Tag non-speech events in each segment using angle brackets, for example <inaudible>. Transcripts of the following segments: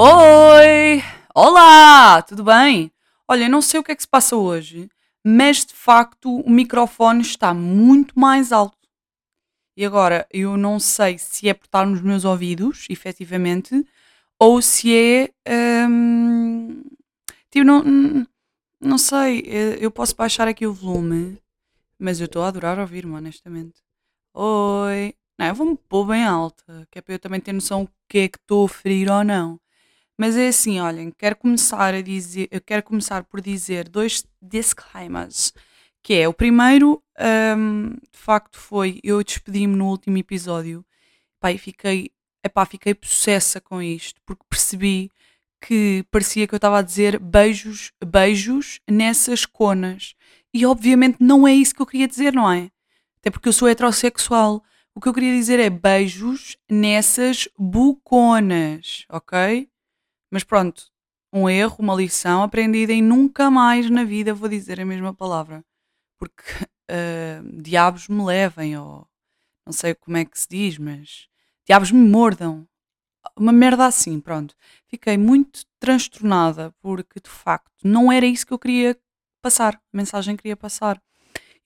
Oi! Olá! Tudo bem? Olha, eu não sei o que é que se passa hoje, mas de facto o microfone está muito mais alto. E agora, eu não sei se é por estar nos meus ouvidos, efetivamente, ou se é. hum, tipo, não, não sei. eh, Eu posso baixar aqui o volume, mas eu estou a adorar ouvir-me, honestamente. Oi! Não, eu vou-me pôr bem alta, que é para eu também ter noção o que é que estou a ferir ou não. Mas é assim, olhem, quero começar a dizer, eu quero começar por dizer dois disclaimers, que é o primeiro, hum, de facto foi, eu despedi-me no último episódio, pá, e fiquei, epá, fiquei possessa com isto, porque percebi que parecia que eu estava a dizer beijos, beijos nessas conas. E obviamente não é isso que eu queria dizer, não é? Até porque eu sou heterossexual. O que eu queria dizer é beijos nessas buconas, ok? Mas pronto, um erro, uma lição aprendida e nunca mais na vida vou dizer a mesma palavra. Porque <laughs> ah, diabos me levem, ou não sei como é que se diz, mas diabos me mordam. Uma merda assim, pronto. Fiquei muito transtornada porque de facto não era isso que eu queria passar, a mensagem que queria passar.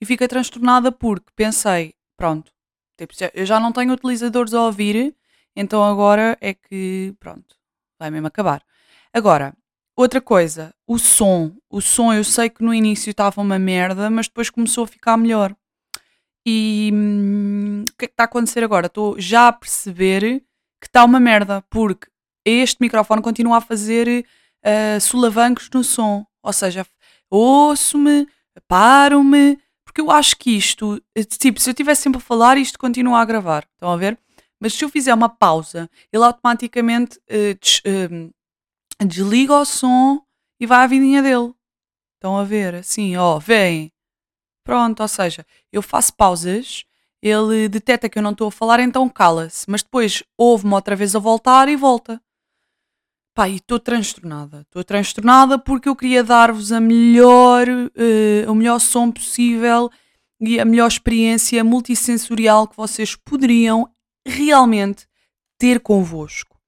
E fiquei transtornada porque pensei, pronto, tipo, eu já não tenho utilizadores a ouvir, então agora é que, pronto, vai mesmo acabar. Agora, outra coisa, o som. O som eu sei que no início estava uma merda, mas depois começou a ficar melhor. E hum, o que é que está a acontecer agora? Estou já a perceber que está uma merda, porque este microfone continua a fazer ah, solavancos no som. Ou seja, ouço-me, paro-me, porque eu acho que isto, eh, tipo, se eu estivesse sempre a falar, isto continua a gravar. Estão a ver? Mas se eu fizer uma pausa, ele automaticamente eh, des- eh, desliga o som e vai à vidinha dele. Estão a ver? Assim, ó, vem. Pronto, ou seja, eu faço pausas, ele detecta que eu não estou a falar, então cala-se. Mas depois ouve-me outra vez a voltar e volta. Pá, e estou transtornada. Estou transtornada porque eu queria dar-vos a melhor, eh, o melhor som possível e a melhor experiência multissensorial que vocês poderiam realmente ter convosco.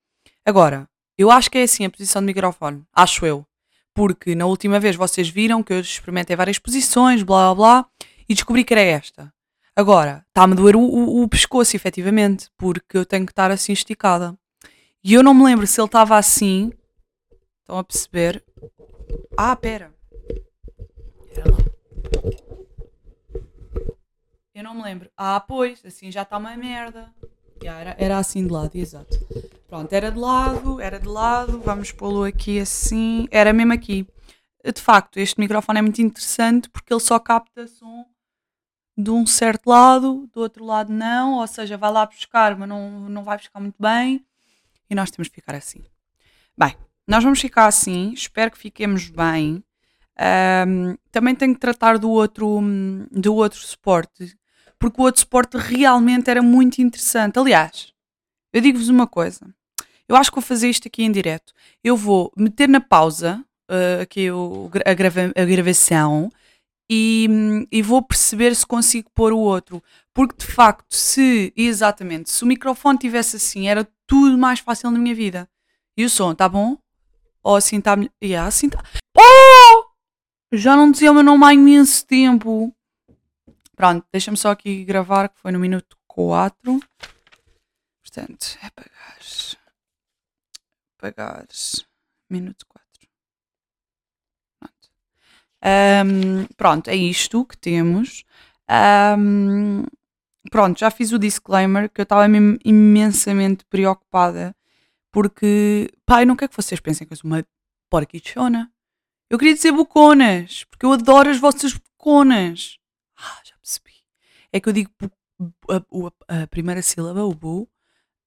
Agora, eu acho que é assim a posição do microfone. Acho eu. Porque na última vez vocês viram que eu experimentei várias posições, blá blá blá, e descobri que era esta. Agora, está-me a doer o, o, o pescoço, efetivamente, porque eu tenho que estar assim esticada. E eu não me lembro se ele estava assim. Estão a perceber? Ah, pera. Lá. Eu não me lembro. Ah, pois, assim já está uma merda. Já, era, era assim de lado, exato. Pronto, era de lado, era de lado. Vamos pô-lo aqui assim. Era mesmo aqui. De facto, este microfone é muito interessante porque ele só capta som de um certo lado, do outro lado não. Ou seja, vai lá buscar, mas não, não vai buscar muito bem. E nós temos que ficar assim. Bem, nós vamos ficar assim. Espero que fiquemos bem. Ahm, também tenho que tratar do outro, do outro suporte, porque o outro suporte realmente era muito interessante. Aliás, eu digo-vos uma coisa. Eu acho que vou fazer isto aqui em direto. Eu vou meter na pausa ah, aqui o, a, grava- a gravação e, e vou perceber se consigo pôr o outro. Porque de facto, se exatamente, se o microfone tivesse assim, era tudo mais fácil na minha vida. E o som, tá bom? Ou assim está melhor? Yeah, assim tá. Oh! Já não dizia o meu nome há imenso tempo. Pronto, deixa-me só aqui gravar, que foi no minuto 4. Portanto, é pagares. Pagares. Minuto 4. Pronto. Ahm, pronto, é isto que temos. Ahm, pronto, já fiz o disclaimer que eu estava imensamente preocupada porque, eu não quero que vocês pensem que eu sou uma porquichona. Eu queria dizer boconas, porque eu adoro as vossas boconas. Ah, já. É que eu digo a, o- a primeira sílaba, o bu,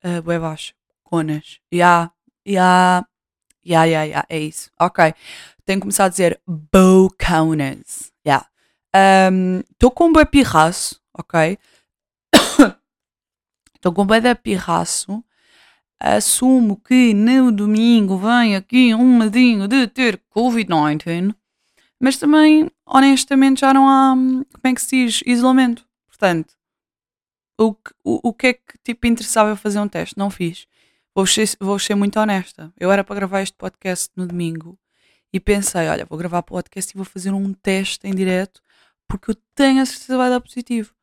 uh, bué baixo. Conas. Ya, ya, ya, ya, ya, é isso. Ok. Tenho que começar a dizer boconas. Ya. Estou com um bué pirraço, ok? <coughs> Estou com um bué da pirraço. Assumo que no domingo vem aqui um medinho de ter Covid-19, mas também, honestamente, já não há, hum, como é que se diz, isolamento. Portanto, o que, o, o que é que tipo interessava eu fazer um teste? Não fiz. vou ser, vou ser muito honesta. Eu era para gravar este podcast no domingo e pensei, olha, vou gravar podcast e vou fazer um teste em direto porque eu tenho a certeza que vai dar positivo.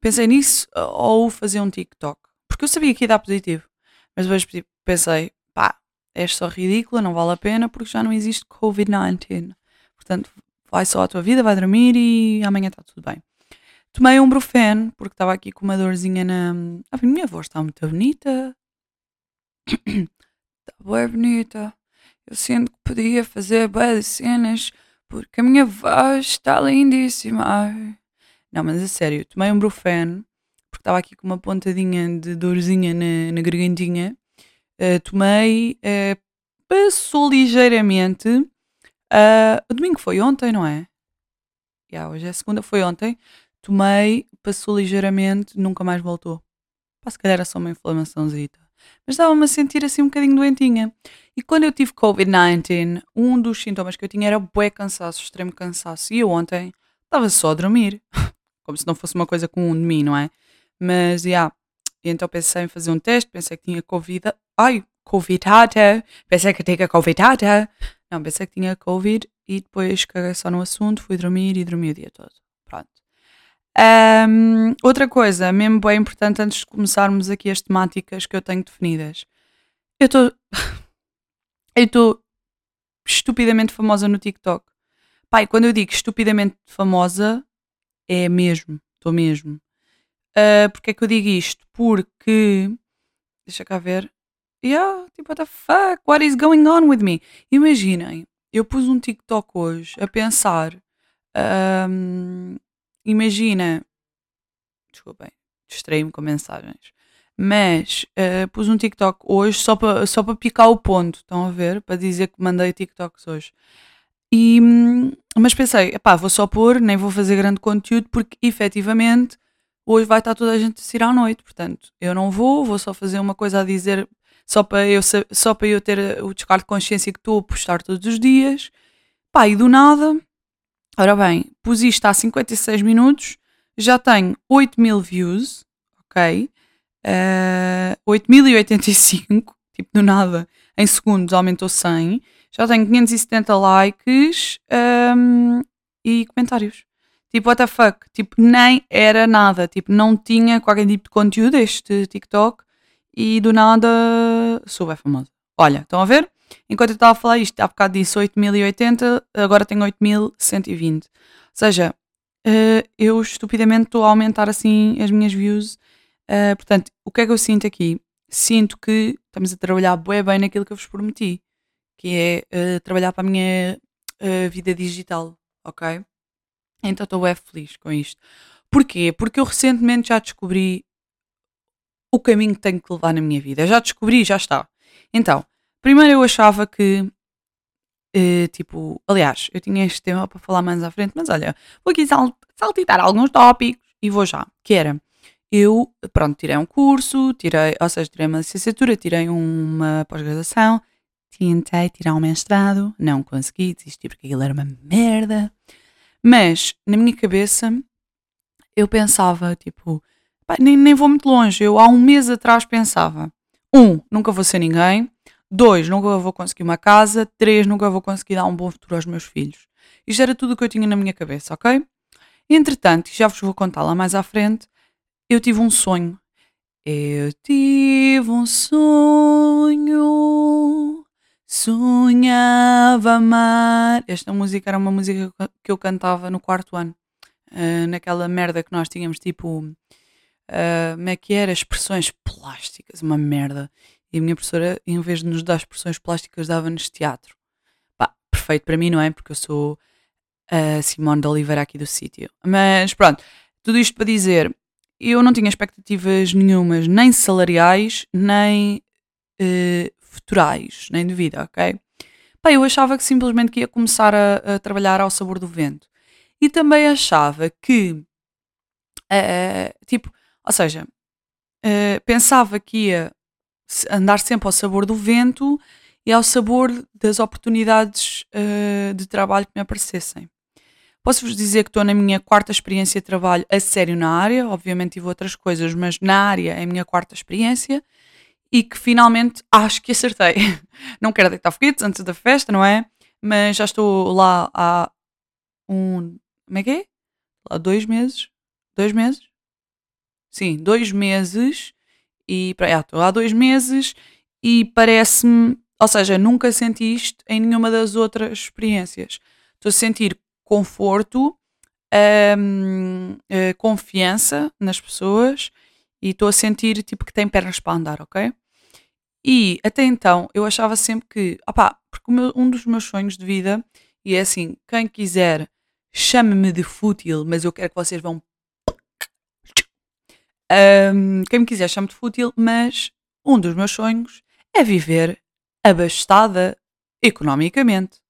Pensei nisso ou fazer um TikTok. Porque eu sabia que ia dar positivo. Mas depois pensei, pá, és só ridícula, não vale a pena porque já não existe Covid-19. Portanto, vai só à tua vida, vai dormir e amanhã está tudo bem. Tomei um Brufen, porque estava aqui com uma dorzinha na. A minha voz está muito bonita. <coughs> Está bem bonita. Eu sinto que podia fazer boas cenas porque a minha voz está lindíssima. Não, mas a sério, tomei um Brufen porque estava aqui com uma pontadinha de dorzinha na, na gargantinha. Uh, tomei, uh, passou ligeiramente. Uh, o domingo foi ontem, não é? Yeah, hoje é segunda, foi ontem. Tomei, passou ligeiramente, nunca mais voltou. Pá, se calhar era só uma inflamaçãozita. Mas estava-me a sentir assim um bocadinho doentinha. E quando eu tive Covid-19, um dos sintomas que eu tinha era bué cansaço, extremo cansaço. E eu ontem estava só a dormir. <laughs> Como se não fosse uma coisa comum de mim, não é? Mas, já. Yeah. Então pensei em fazer um teste, pensei que tinha Covid. Ai, Covidada. Pensei que tinha Covidada. Não, pensei que tinha Covid e depois caguei só no assunto, fui dormir e dormi o dia todo. Um, outra coisa, mesmo bem importante antes de começarmos aqui as temáticas que eu tenho definidas. Eu estou. <laughs> eu estou estupidamente famosa no TikTok. Pai, quando eu digo estupidamente famosa, é mesmo. Estou mesmo. Uh, porque é que eu digo isto? Porque. Deixa cá ver. Yeah, tipo, what the fuck? What is going on with me? Imaginem, eu pus um TikTok hoje a pensar. Um, imagina. Desculpem, distraí-me com mensagens. Mas uh, pus um TikTok hoje só para só picar o ponto, estão a ver? Para dizer que mandei TikToks hoje. E, mas pensei, pá, vou só pôr, nem vou fazer grande conteúdo, porque efetivamente hoje vai estar toda a gente a sair à noite. Portanto, eu não vou, vou só fazer uma coisa a dizer, só para eu, só para eu ter o descargo de consciência que estou a postar todos os dias. Pá, e do nada, Ora bem, pus isto há 56 minutos, já tenho 8 mil views, ok? Uh, 8085, <laughs> tipo do nada, em segundos aumentou 100. Já tenho 570 likes um, e comentários. Tipo, what the fuck? Tipo, nem era nada. Tipo, não tinha qualquer tipo de conteúdo este TikTok e do nada sou bem famosa. Olha, estão a ver? Enquanto eu estava a falar isto, há bocado disse 8080, agora tenho 8120. Ou seja, uh, eu estupidamente estou a aumentar assim as minhas views. Uh, portanto, o que é que eu sinto aqui? Sinto que estamos a trabalhar bem, bem naquilo que eu vos prometi, que é uh, trabalhar para a minha vida digital, ok? Então estou bem feliz com isto. Porquê? Porque eu recentemente já descobri o caminho que tenho que levar na minha vida. Já descobri, já está. Então, Primeiro eu achava que, uh, tipo, aliás, eu tinha este tema para falar mais à frente, mas olha, vou aqui sal saltitar alguns tópicos e vou já. Que era, eu, pronto, tirei um curso, tirei, ou seja, tirei uma licenciatura, tirei uma pós-graduação, tentei tirar um mestrado, não consegui, desisti porque aquilo era uma merda. Mas, na minha cabeça, eu pensava, tipo, nem, nem vou muito longe, eu há um mês atrás pensava, um, nunca vou ser ninguém, Dois, nunca vou conseguir uma casa. Três, nunca vou conseguir dar um bom futuro aos meus filhos. Isto era tudo o que eu tinha na minha cabeça, ok? Entretanto, já vos vou contar lá mais à frente, eu tive um sonho. Eu tive um sonho, sonhava amar. Esta música era uma música que eu cantava no quarto ano, uh, naquela merda que nós tínhamos, tipo, uh, como é que era? Expressões plásticas, uma merda. E a minha professora, em vez de nos dar expressões plásticas, dava-nos teatro. Pá, perfeito para mim, não é? Porque eu sou a Simone de Oliveira aqui do sítio. Mas pronto, tudo isto para dizer, eu não tinha expectativas nenhumas, nem salariais, nem uh, futurais, nem de vida, ok? Pá, eu achava que simplesmente que ia começar a, a trabalhar ao sabor do vento. E também achava que, uh, tipo, ou seja, uh, pensava que ia andar sempre ao sabor do vento e ao sabor das oportunidades uh, de trabalho que me aparecessem. Posso-vos dizer que estou na minha quarta experiência de trabalho a sério na área, obviamente tive outras coisas, mas na área é a minha quarta experiência e que finalmente acho que acertei. <laughs> Não quero deitar foguetes antes da festa, não é? Mas já estou lá há um. Como é que é? Há dois meses? Dois meses? Sim, dois meses. E já estou há dois meses e parece-me. Ou seja, nunca senti isto em nenhuma das outras experiências. Estou a sentir conforto, hum, eh, confiança nas pessoas e estou a sentir tipo que tem pernas para andar, ok? E até então eu achava sempre que, opá, porque meu, um dos meus sonhos de vida, e é assim, quem quiser chame-me de fútil, mas eu quero que vocês vão. Um, quem me quiser chame de fútil, mas um dos meus sonhos é viver abastada economicamente.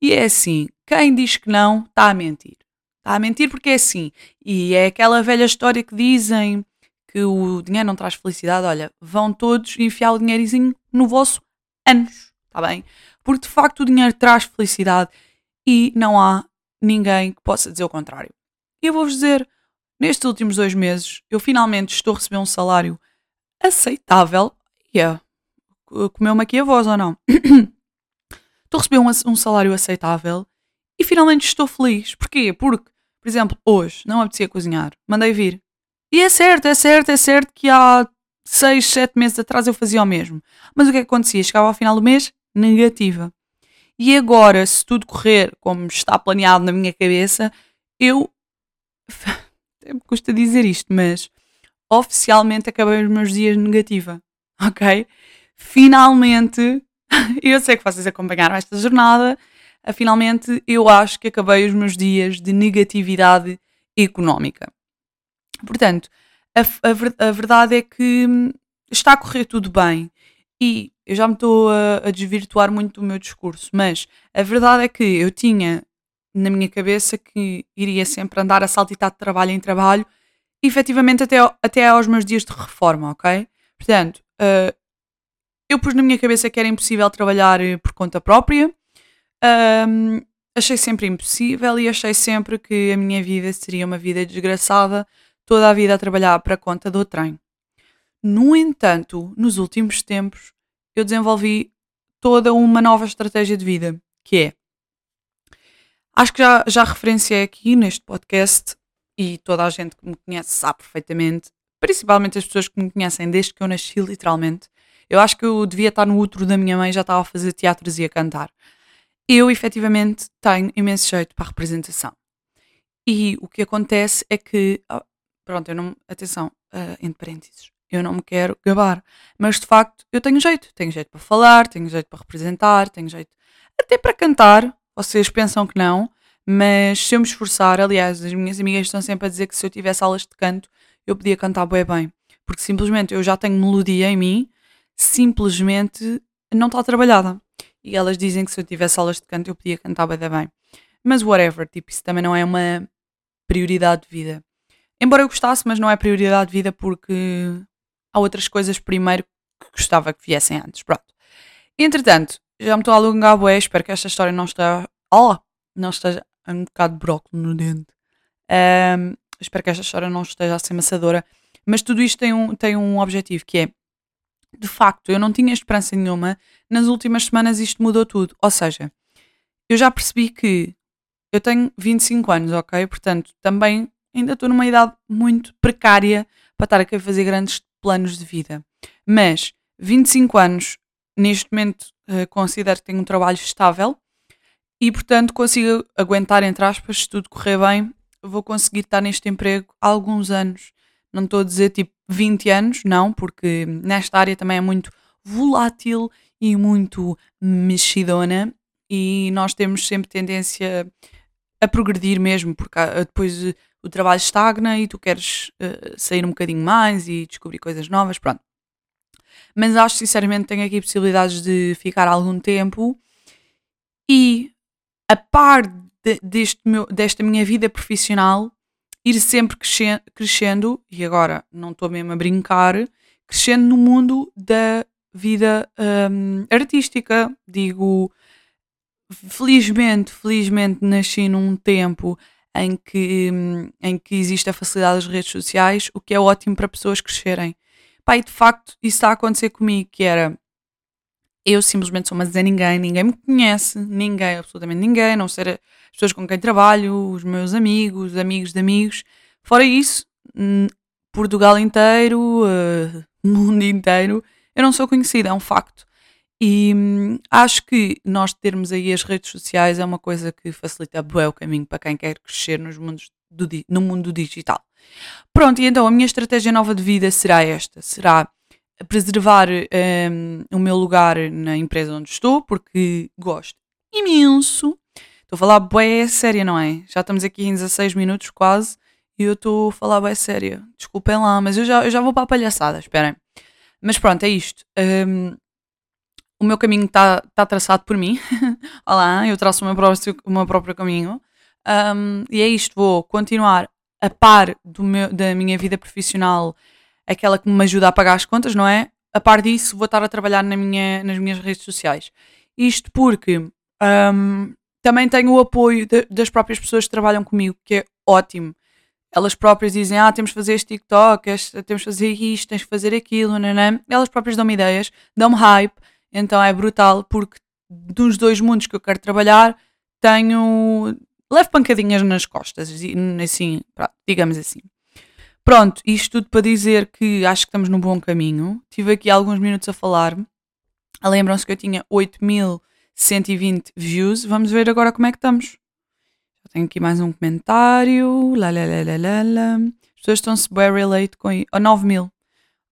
E é assim, quem diz que não, está a mentir. Está a mentir porque é assim. E é aquela velha história que dizem que o dinheiro não traz felicidade, olha, vão todos enfiar o dinheirinho no vosso anos, está bem? Porque de facto o dinheiro traz felicidade e não há ninguém que possa dizer o contrário. E eu vou-vos dizer, nestes últimos dois meses, eu finalmente estou a receber um salário aceitável. Yeah. Comeu-me aqui a voz ou não? <coughs> estou a receber um, um salário aceitável e finalmente estou feliz. Porquê? Porque, por exemplo, hoje não apetecia cozinhar, mandei vir e é certo, é certo, é certo que há 6, 7 meses atrás eu fazia o mesmo. Mas o que é que acontecia? Chegava ao final do mês, negativa. E agora, se tudo correr como está planeado na minha cabeça, eu. Me custa dizer isto, mas oficialmente acabei os meus dias negativa. <laughs> Ok? Finalmente, <laughs> eu sei que vocês acompanharam esta jornada, finalmente eu acho que acabei os meus dias de negatividade económica. Portanto, a, a, a, verdade é que hum, está a correr tudo bem e eu já me estou a, a, desvirtuar muito do meu discurso, mas a verdade é que eu tinha na minha cabeça que iria sempre andar a saltitar de trabalho em trabalho, efetivamente até, até aos meus dias de reforma, ok? Portanto, uh, eu pus na minha cabeça que era impossível trabalhar eh, por conta própria. Um, achei sempre impossível e achei sempre que a minha vida seria uma vida desgraçada toda a vida a trabalhar para conta do trem. No entanto, nos últimos tempos, eu desenvolvi toda uma nova estratégia de vida, que é. Acho que já, já referenciei aqui neste podcast e toda a gente que me conhece sabe perfeitamente, principalmente as pessoas que me conhecem desde que eu nasci, literalmente. Eu acho que eu devia estar no útero da minha mãe, já estava a fazer teatros e a cantar. Eu, efetivamente, tenho imenso jeito para a representação. E o que acontece é que ah, Pronto, eu não. Atenção, uh, entre parênteses, eu não me quero gabar. Mas de facto, eu tenho jeito. Tenho jeito para falar, tenho jeito para representar, tenho jeito até para cantar. Vocês pensam que não, mas se eu me esforçar, aliás, as minhas amigas estão sempre a dizer que se eu tivesse aulas de canto, eu podia cantar bem bem. Porque simplesmente eu já tenho melodia em mim, simplesmente não está trabalhada. E elas dizem que se eu tivesse aulas de canto, eu podia cantar bem bem. Mas whatever, tipo, isso também não é uma prioridade de vida. Embora eu gostasse, mas não é prioridade de vida porque há outras coisas primeiro que gostava que viessem antes. Pronto. Entretanto, já me estou a alongar bué, espero que esta história não esteja... Oh! Não esteja um bocado de brócolis no dente. Um, espero que esta história não esteja a ser maçadora. Mas tudo isto tem um, tem um objetivo, que é... De facto, eu não tinha esperança nenhuma. Nas últimas semanas isto mudou tudo. Ou seja, eu já percebi que eu tenho 25 anos, ok? Portanto, também ainda estou numa idade muito precária para estar aqui a fazer grandes planos de vida. Mas 25 anos, neste momento, uh, considero que tenho um trabalho estável e, portanto, consigo aguentar, entre aspas, se tudo correr bem, vou conseguir estar neste emprego há alguns anos. Não estou a dizer tipo 20 anos, não, porque nesta área também é muito volátil e muito mexidona e nós temos sempre tendência a progredir mesmo, porque depois o trabalho estagna e tu queres uh, sair um bocadinho mais e descobrir coisas novas, pronto. Mas acho sinceramente que tenho aqui possibilidades de ficar algum tempo e a par de, deste meu, desta minha vida profissional ir sempre crescendo, e agora não estou mesmo a brincar, crescendo no mundo da vida um, artística. Digo, felizmente, felizmente nasci num tempo em que, em que existe a facilidade das redes sociais, o que é ótimo para pessoas crescerem. Pá, e de facto isso está a acontecer comigo, que era eu simplesmente sou uma Zé Ninguém, ninguém me conhece, ninguém, absolutamente ninguém, não ser as pessoas com quem trabalho, os meus amigos, amigos de amigos. Fora isso, Portugal inteiro, uh, <laughs> mundo inteiro, eu não sou conhecida, é um facto. E hum, acho que nós termos aí as redes sociais é uma coisa que facilita bem o caminho para quem quer crescer nos mundos do, no mundo digital. Pronto, e então a minha estratégia nova de vida será esta: será preservar um, o meu lugar na empresa onde estou, porque gosto imenso. Estou a falar boé séria, não é? Já estamos aqui em 16 minutos quase e eu estou a falar boé séria. Desculpem lá, mas eu já, eu já vou para a palhaçada, esperem. Mas pronto, é isto. Um, o meu caminho está tá traçado por mim. <laughs> Olá, eu traço o meu próprio, o meu próprio caminho. Um, e é isto, vou continuar a par meu, da minha vida profissional aquela que me ajuda a pagar as contas, não é? A par disso, vou estar a trabalhar na minha, nas minhas redes sociais. Isto porque um, também tenho o apoio de, das próprias pessoas que trabalham comigo, que é ótimo. Elas próprias dizem: Ah, temos que fazer este TikTok, este, temos que fazer isto, tens que fazer aquilo. Elas próprias dão-me ideias, dão-me hype, então é brutal, porque dos dois mundos que eu quero trabalhar, tenho. Levo pancadinhas nas costas, assim, digamos assim. Pronto, isto tudo para dizer que acho que estamos num bom caminho. Tive aqui alguns minutos a falar. Lembram-se que eu tinha 8120 views. Vamos ver agora como é que estamos. Já tenho aqui mais um comentário. Lá, lá, lá, lá, lá. As pessoas estão-se bem relate com. Oh, 9 mil.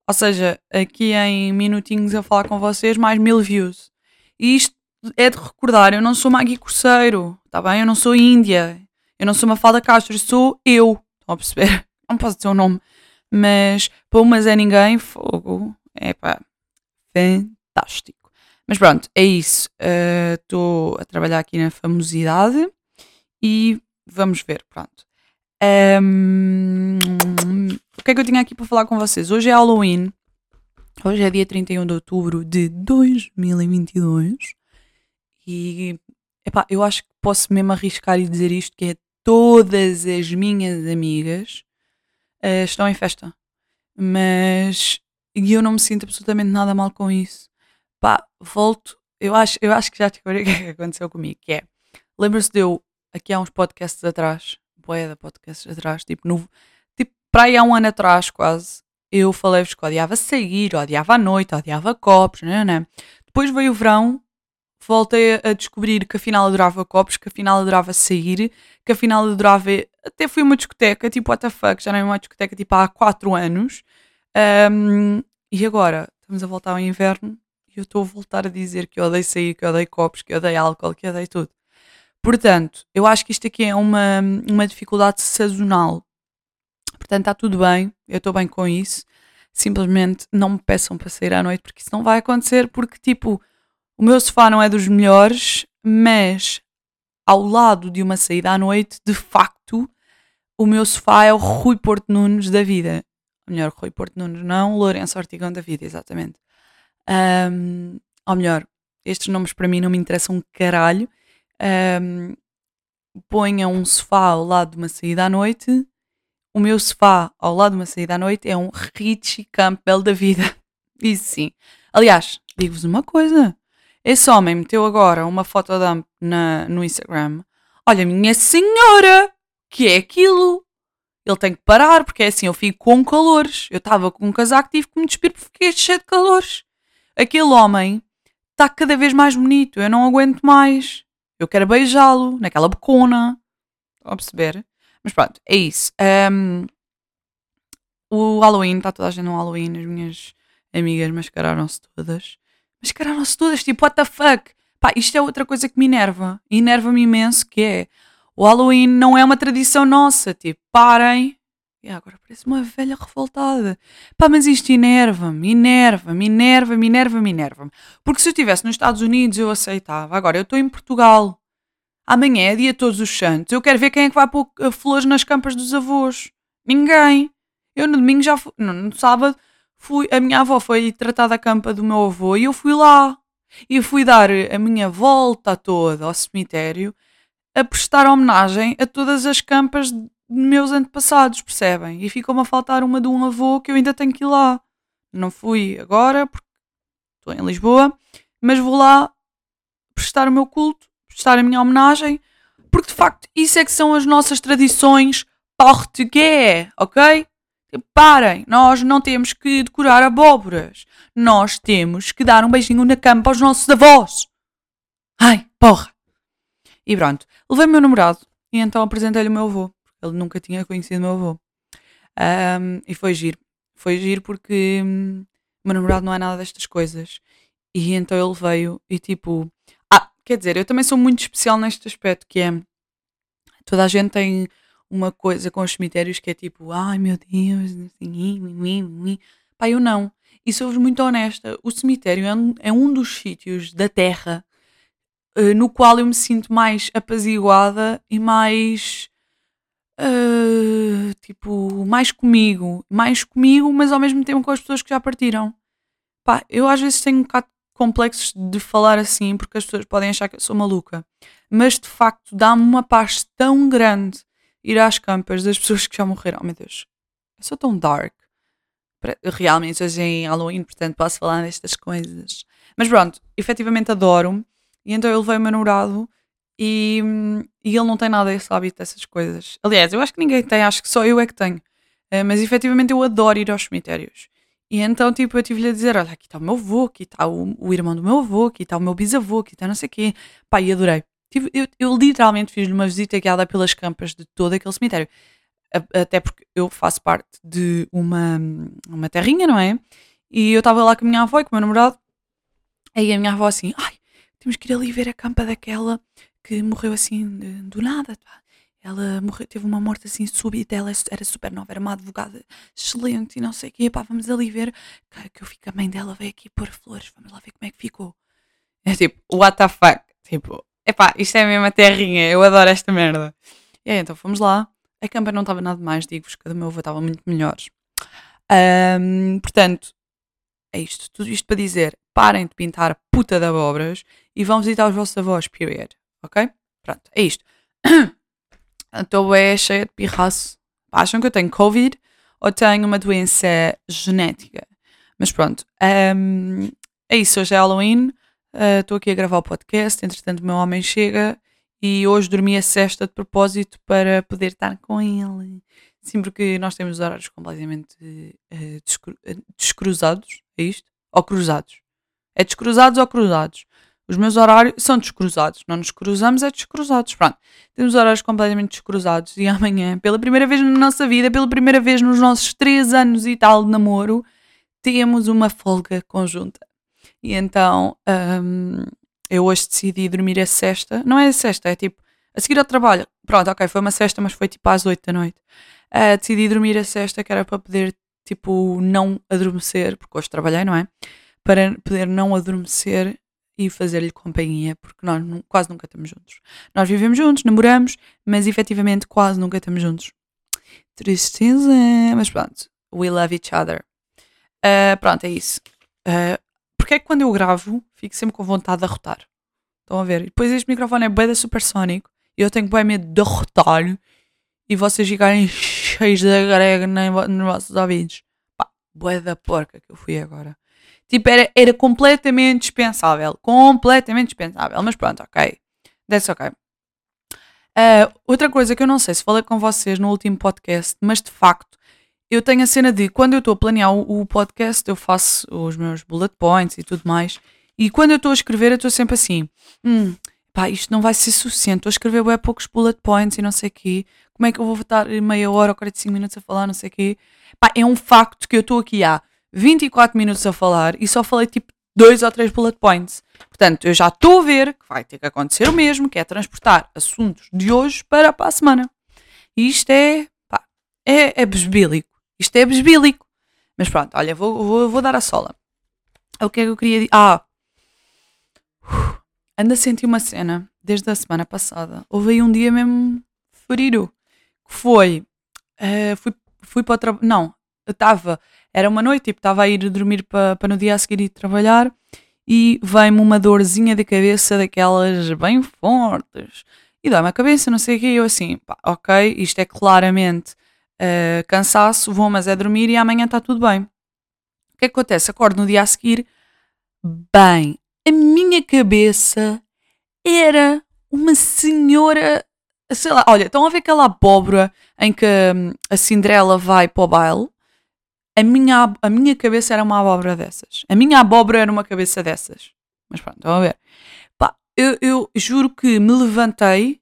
Ou seja, aqui em minutinhos a falar com vocês, mais mil views. E isto é de recordar, eu não sou Magui Corseiro, tá bem? Eu não sou Índia, eu não sou uma Falda Castro, sou eu. Estão a perceber? <laughs> não posso dizer o nome, mas para uma Zé Ninguém, fogo, é pá, fantástico. Mas pronto, é isso. Estou uh, a trabalhar aqui na famosidade e vamos ver, pronto. Um, o que é que eu tinha aqui para falar com vocês? Hoje é Halloween. Hoje é dia 31 de outubro de 2022. E epá, eu acho que posso mesmo arriscar e dizer isto: que é todas as minhas amigas uh, estão em festa. Mas eu não me sinto absolutamente nada mal com isso. Pá, volto. Eu acho, eu acho que já descobri <laughs> o que é que aconteceu comigo. Que é, lembra-se de eu, aqui há uns podcasts atrás, boia podcasts atrás, tipo, no, tipo, para aí há um ano atrás quase, eu falei-vos que odiava sair, odiava a noite, odiava copos, não, não. Depois veio o verão voltei a descobrir que afinal adorava copos, que afinal adorava sair, que afinal adorava. Até fui uma discoteca, tipo, what the fuck, já não é uma discoteca tipo há 4 anos. Um, e agora estamos a voltar ao inverno e eu estou a voltar a dizer que eu odeio sair, que eu odeio copos, que eu odeio álcool, que eu odeio tudo. Portanto, eu acho que isto aqui é uma, uma dificuldade sazonal. Portanto, está tudo bem, eu estou bem com isso. Simplesmente não me peçam para sair à noite, porque isso não vai acontecer, porque tipo o meu sofá não é dos melhores, mas ao lado de uma saída à noite, de facto, o meu sofá é o Rui Porto Nunes da vida. Melhor, Rui Porto Nunes, não, Lourenço Ortigão da vida, exatamente. Um, ou melhor, estes nomes para mim não me interessam um caralho. Um, ponha um sofá ao lado de uma saída à noite. O meu sofá ao lado de uma saída à noite é um Richie Campbell da vida. <laughs> Isso sim. Aliás, digo-vos uma coisa. Esse homem meteu agora uma foto dump na, no Instagram. Olha, minha senhora, que é aquilo? Ele tem que parar, porque é assim, eu fico com calores. Eu estava com um casaco, tive que me despir porque fiquei cheio de calores. Aquele homem está cada vez mais bonito, eu não aguento mais. Eu quero beijá-lo naquela bocona. Estão a perceber? Mas pronto, é isso. Um, o Halloween, está toda a gente no Halloween, as minhas amigas mascararam-se todas mascararam-se todas, tipo, what the fuck? Pá, isto é outra coisa que me enerva. Enerva-me imenso, que é o Halloween não é uma tradição nossa. Tipo, parem. E agora parece uma velha revoltada. Pá, mas isto enerva-me, enerva-me, enerva-me, enerva-me, enerva-me. Porque se eu estivesse nos Estados Unidos eu aceitava. Agora eu estou em Portugal. Amanhã é dia todos os santos. Eu quero ver quem é que vai pôr eh, flores nas campas dos avós. Ninguém. Eu no domingo já fui. No sábado fui, a minha avó foi tratar da campa do meu avô e eu fui lá. E fui dar a minha volta toda ao cemitério a prestar homenagem a todas as campas de meus antepassados, percebem? E ficou-me a faltar uma de um avô que eu ainda tenho que ir lá. Não fui agora, porque estou em Lisboa, mas vou lá prestar o meu culto, prestar a minha homenagem, porque de facto isso é que são as nossas tradições português, ok? Parem, nós não temos que decorar abóboras, nós temos que dar um beijinho na cama para os nossos avós. Ai, porra! E pronto, levei o meu namorado e então apresentei-lhe o meu avô, ele nunca tinha conhecido o meu avô. Um, e foi giro. Foi giro porque hum, o meu namorado não é nada destas coisas. E então ele veio e tipo. Ah, quer dizer, eu também sou muito especial neste aspecto, que é. Toda a gente tem uma coisa com os cemitérios que é tipo, ai meu Deus, assim, pá, eu não. E sou-vos muito honesta, o cemitério é um, é um dos sítios da Terra uh, no qual eu me sinto mais apaziguada e mais. Uh, tipo, mais comigo. Mais comigo, mas ao mesmo tempo com as pessoas que já partiram. Pá, eu às vezes tenho um bocado complexos de falar assim, porque as pessoas podem achar que eu sou maluca. Mas de facto dá-me uma paz tão grande ir às campas das pessoas que já morreram. Oh meu Deus, eu sou tão dark. Realmente hoje é em Halloween, portanto posso falar destas coisas. Mas pronto, efetivamente adoro. E então ele veio o meu namorado e, e ele não tem nada esse hábito dessas coisas. Aliás, eu acho que ninguém tem, acho que só eu é que tenho. Uh, mas efetivamente eu adoro ir aos cemitérios. E então, tipo, eu tive-lhe a dizer: olha, aqui está o meu avô, aqui está o, o, irmão do meu avô, aqui está o meu bisavô, aqui está não sei o quê. Pá, e adorei. Tive, eu, eu, literalmente fiz uma visita guiada pelas campas de todo aquele cemitério. Até porque eu faço parte de uma, uma terrinha, não é? E eu estava lá com a minha avó e com o meu namorado. Aí a minha avó assim, ai, temos que ir ali ver a campa daquela que morreu assim do nada. Ela morreu, teve uma morte assim súbita, ela era super nova, era uma advogada excelente e não sei o quê. Pá, vamos ali ver que, que eu fico, a mãe dela veio aqui pôr flores, vamos lá ver como é que ficou. É tipo, what the fuck? Tipo, epá, isto é mesmo a terrinha, eu adoro esta merda. E aí, então fomos lá. A campa não estava nada mais, digo-vos que a do meu avô estava muito melhor. Um, portanto, é isto. Tudo isto para dizer, parem de pintar puta de abobras e vão visitar os vossos avós, period. Ok? Pronto, é isto. <coughs> Estou é cheia de pirraço. Acham que eu tenho Covid ou tenho uma doença genética? Mas pronto, um, é isso. Hoje é Halloween. Estou uh, aqui a gravar o podcast, entretanto o meu homem chega e hoje dormi a cesta de propósito para poder estar com ele. Sim, porque nós temos horários completamente uh, descru descruzados, é isto? Ou cruzados? É descruzados ou cruzados? Os meus horários são descruzados, não nos cruzamos, é descruzados. Pronto, temos horários completamente descruzados e amanhã, pela primeira vez na nossa vida, pela primeira vez nos nossos três anos e tal de namoro, temos uma folga conjunta. E então um, eu hoje decidi dormir a sexta. Não é a sexta, é tipo a seguir ao trabalho. Pronto, ok, foi uma sexta, mas foi tipo às oito da noite. Uh, decidi dormir a sexta, que era para poder, tipo, não adormecer, porque hoje trabalhei, não é? Para poder não adormecer e fazer-lhe companhia, porque nós quase nunca estamos juntos. Nós vivemos juntos, namoramos, mas efetivamente quase nunca estamos juntos. Tristeza, mas pronto, we love each other. Uh, pronto, é isso. Uh, porque é que quando eu gravo fico sempre com vontade de arrotar? Estão a ver? E depois este microfone é bué da supersónico e eu tenho bem medo de arrotar e vocês ficarem cheios da grega nos vossos ouvidos. Pá, bué da porca que eu fui agora. Tipo, era, era completamente dispensável. Completamente dispensável. Mas pronto, ok. That's ok. Uh, outra coisa que eu não sei se falei com vocês no último podcast, mas de facto, eu tenho a cena de quando eu estou a planear o, o, podcast, eu faço os meus bullet points e tudo mais. E quando eu estou a escrever, eu estou sempre assim: hum, pá, isto não vai ser suficiente. Estou a escrever bem poucos bullet points e não sei o quê. Como é que eu vou estar meia hora ou 45 minutos a falar, não sei o quê. Pá, é um facto que eu estou aqui há 24 minutos a falar e só falei tipo dois ou três bullet points. Portanto, eu já estou a ver que vai ter que acontecer o mesmo, que é transportar assuntos de hoje para, para a semana. E isto é, pá, é, é besbílico. Isto é besbílico. Mas pronto, olha, vou, vou, vou dar a sola. O que é que eu queria dizer? Ah! Anda a sentir uma cena desde a semana passada. Houve aí um dia mesmo ferido. Que foi. Uh, fui, fui para o trabalho. Não, eu estava era uma noite, tipo, estava a ir dormir para pa no dia a seguir ir trabalhar e veio-me uma dorzinha de cabeça daquelas bem fortes. E dá-me a cabeça, não sei o quê, e eu assim, pá, ok, isto é claramente uh, cansaço, vou mas é dormir e amanhã está tudo bem. que é que acontece? Acordo no dia a seguir, bem, a minha cabeça era uma senhora, sei lá, olha, estão a ver aquela abóbora em que hum, a Cinderela vai para o baile? A minha, a minha cabeça era uma abóbora dessas. A minha abóbora era uma cabeça dessas. Mas pronto, a ver. Pá, eu, eu juro que me levantei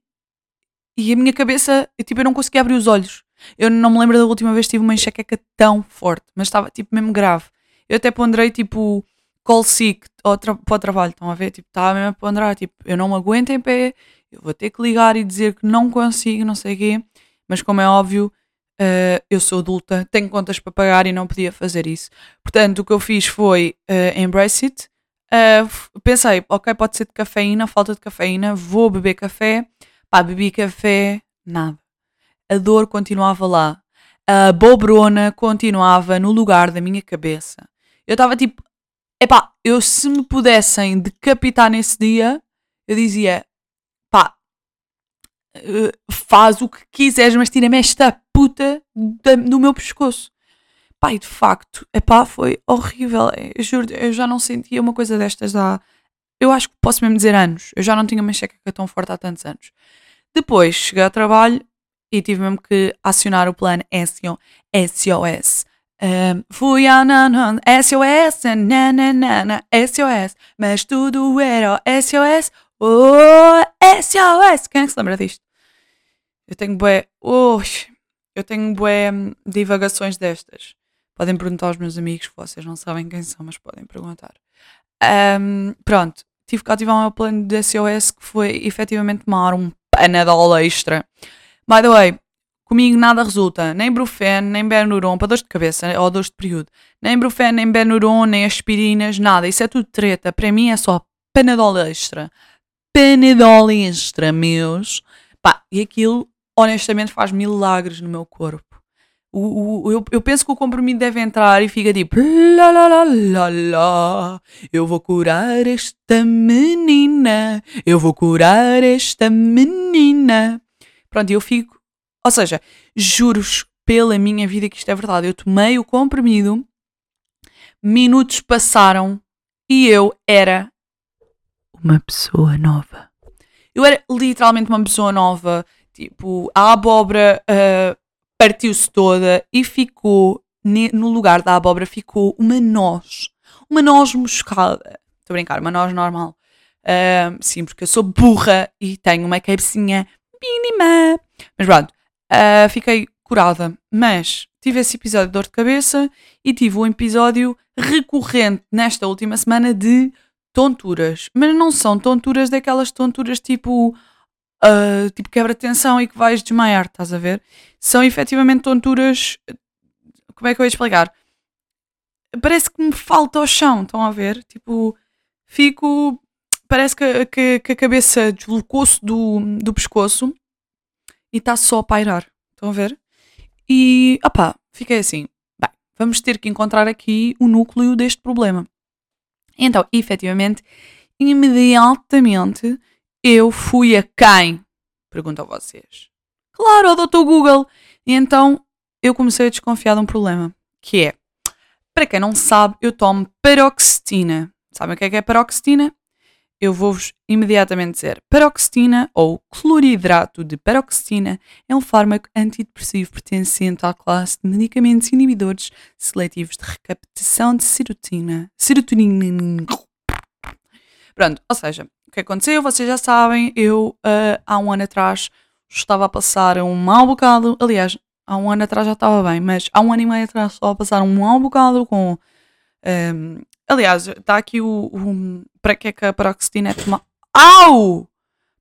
e a minha cabeça, eu, tipo, eu não conseguia abrir os olhos. Eu não me lembro da última vez que tive uma enxaqueca tão forte, mas estava tipo mesmo grave. Eu até ponderei tipo call sick para o trabalho, estão a ver? Tipo, estava mesmo a ponderar, tipo, eu não me aguento em pé, eu vou ter que ligar e dizer que não consigo, não sei o quê. Mas como é óbvio, uh, eu sou adulta, tenho contas para pagar e não podia fazer isso. Portanto, o que eu fiz foi uh, embrace it. Uh, pensei, ok, pode ser de cafeína, falta de cafeína, vou beber café. Pá, bebi café, nada a dor continuava lá. A bobrona continuava no lugar da minha cabeça. Eu estava tipo, epá, eu se me pudessem decapitar nesse dia, eu dizia, pá, eh, faz o que quiseres, mas tira-me esta puta do meu pescoço. Pá, e de facto, epá, foi horrível. Eu juro, eu já não sentia uma coisa destas há. Eu acho que posso mesmo dizer anos. Eu já não tinha uma enxaqueca tão forte há tantos anos. Depois cheguei ao trabalho e tive mesmo que acionar o plano SOS. Um, fui a nan, SOS, nananana, SOS, mas tudo era SOS, oh, SOS. Quem é que se lembra disto? Eu tenho bué, oh, eu tenho bué hum, divagações destas. Podem perguntar aos meus amigos, vocês não sabem quem são, mas podem perguntar. Um, pronto, tive que ativar o meu plano de SOS que foi efetivamente tomar um panadol extra By the way, comigo nada resulta, nem Brufen, nem Benuron, para dores de cabeça ou dores de período, nem Brufen, nem Benuron, nem aspirinas, nada, isso é tudo treta. Para mim é só Panadol extra. Panadol extra, meus. Pá, e aquilo honestamente faz milagres no meu corpo. O, o, eu, eu, penso que o comprimido deve entrar e fica tipo lá, lá, lá, lá, eu vou curar esta menina, eu vou curar esta menina. Pronto, eu fico. Ou seja, juros pela minha vida que isto é verdade. Eu tomei o comprimido, minutos passaram e eu era uma pessoa nova. Eu era literalmente uma pessoa nova. Tipo, a abóbora uh, partiu-se toda e ficou, no lugar da abóbora, ficou uma noz. Uma noz moscada. Estou a brincar, uma noz normal. Uh, sim, porque eu sou burra e tenho uma cabecinha mínima. Mas pronto, uh, fiquei curada. Mas tive esse episódio de dor de cabeça e tive um episódio recorrente nesta última semana de tonturas. Mas não são tonturas daquelas tonturas tipo. Uh, tipo quebra-tensão e que vais desmaiar, estás a ver? São efetivamente tonturas. Como é que eu ia explicar? Parece que me falta o chão, estão a ver? Tipo, fico parece que, que, que a cabeça deslocou-se do, do pescoço e está só a pairar. Estão a ver? E, opá, fiquei assim. Bem, vamos ter que encontrar aqui o núcleo deste problema. Então, efetivamente, imediatamente eu fui a quem? Pergunto a vocês. Claro, ao Dr. Google. E então eu comecei a desconfiar de um problema, que é, para quem não sabe, eu tomo paroxetina. Sabem o que é que é paroxetina? Eu vou-vos imediatamente dizer: paroxetina ou cloridrato de paroxetina é um fármaco antidepressivo pertencente à classe de medicamentos inibidores seletivos de recaptação de serotina. Serotonina. Pronto, ou seja, o que aconteceu, vocês já sabem, eu uh, há um ano atrás estava a passar um mau bocado, aliás, há um ano atrás já estava bem, mas há um ano e meio atrás estava a passar um mau bocado com um, aliás, está aqui o, o, para que é que a paroxetina é tomada. Au!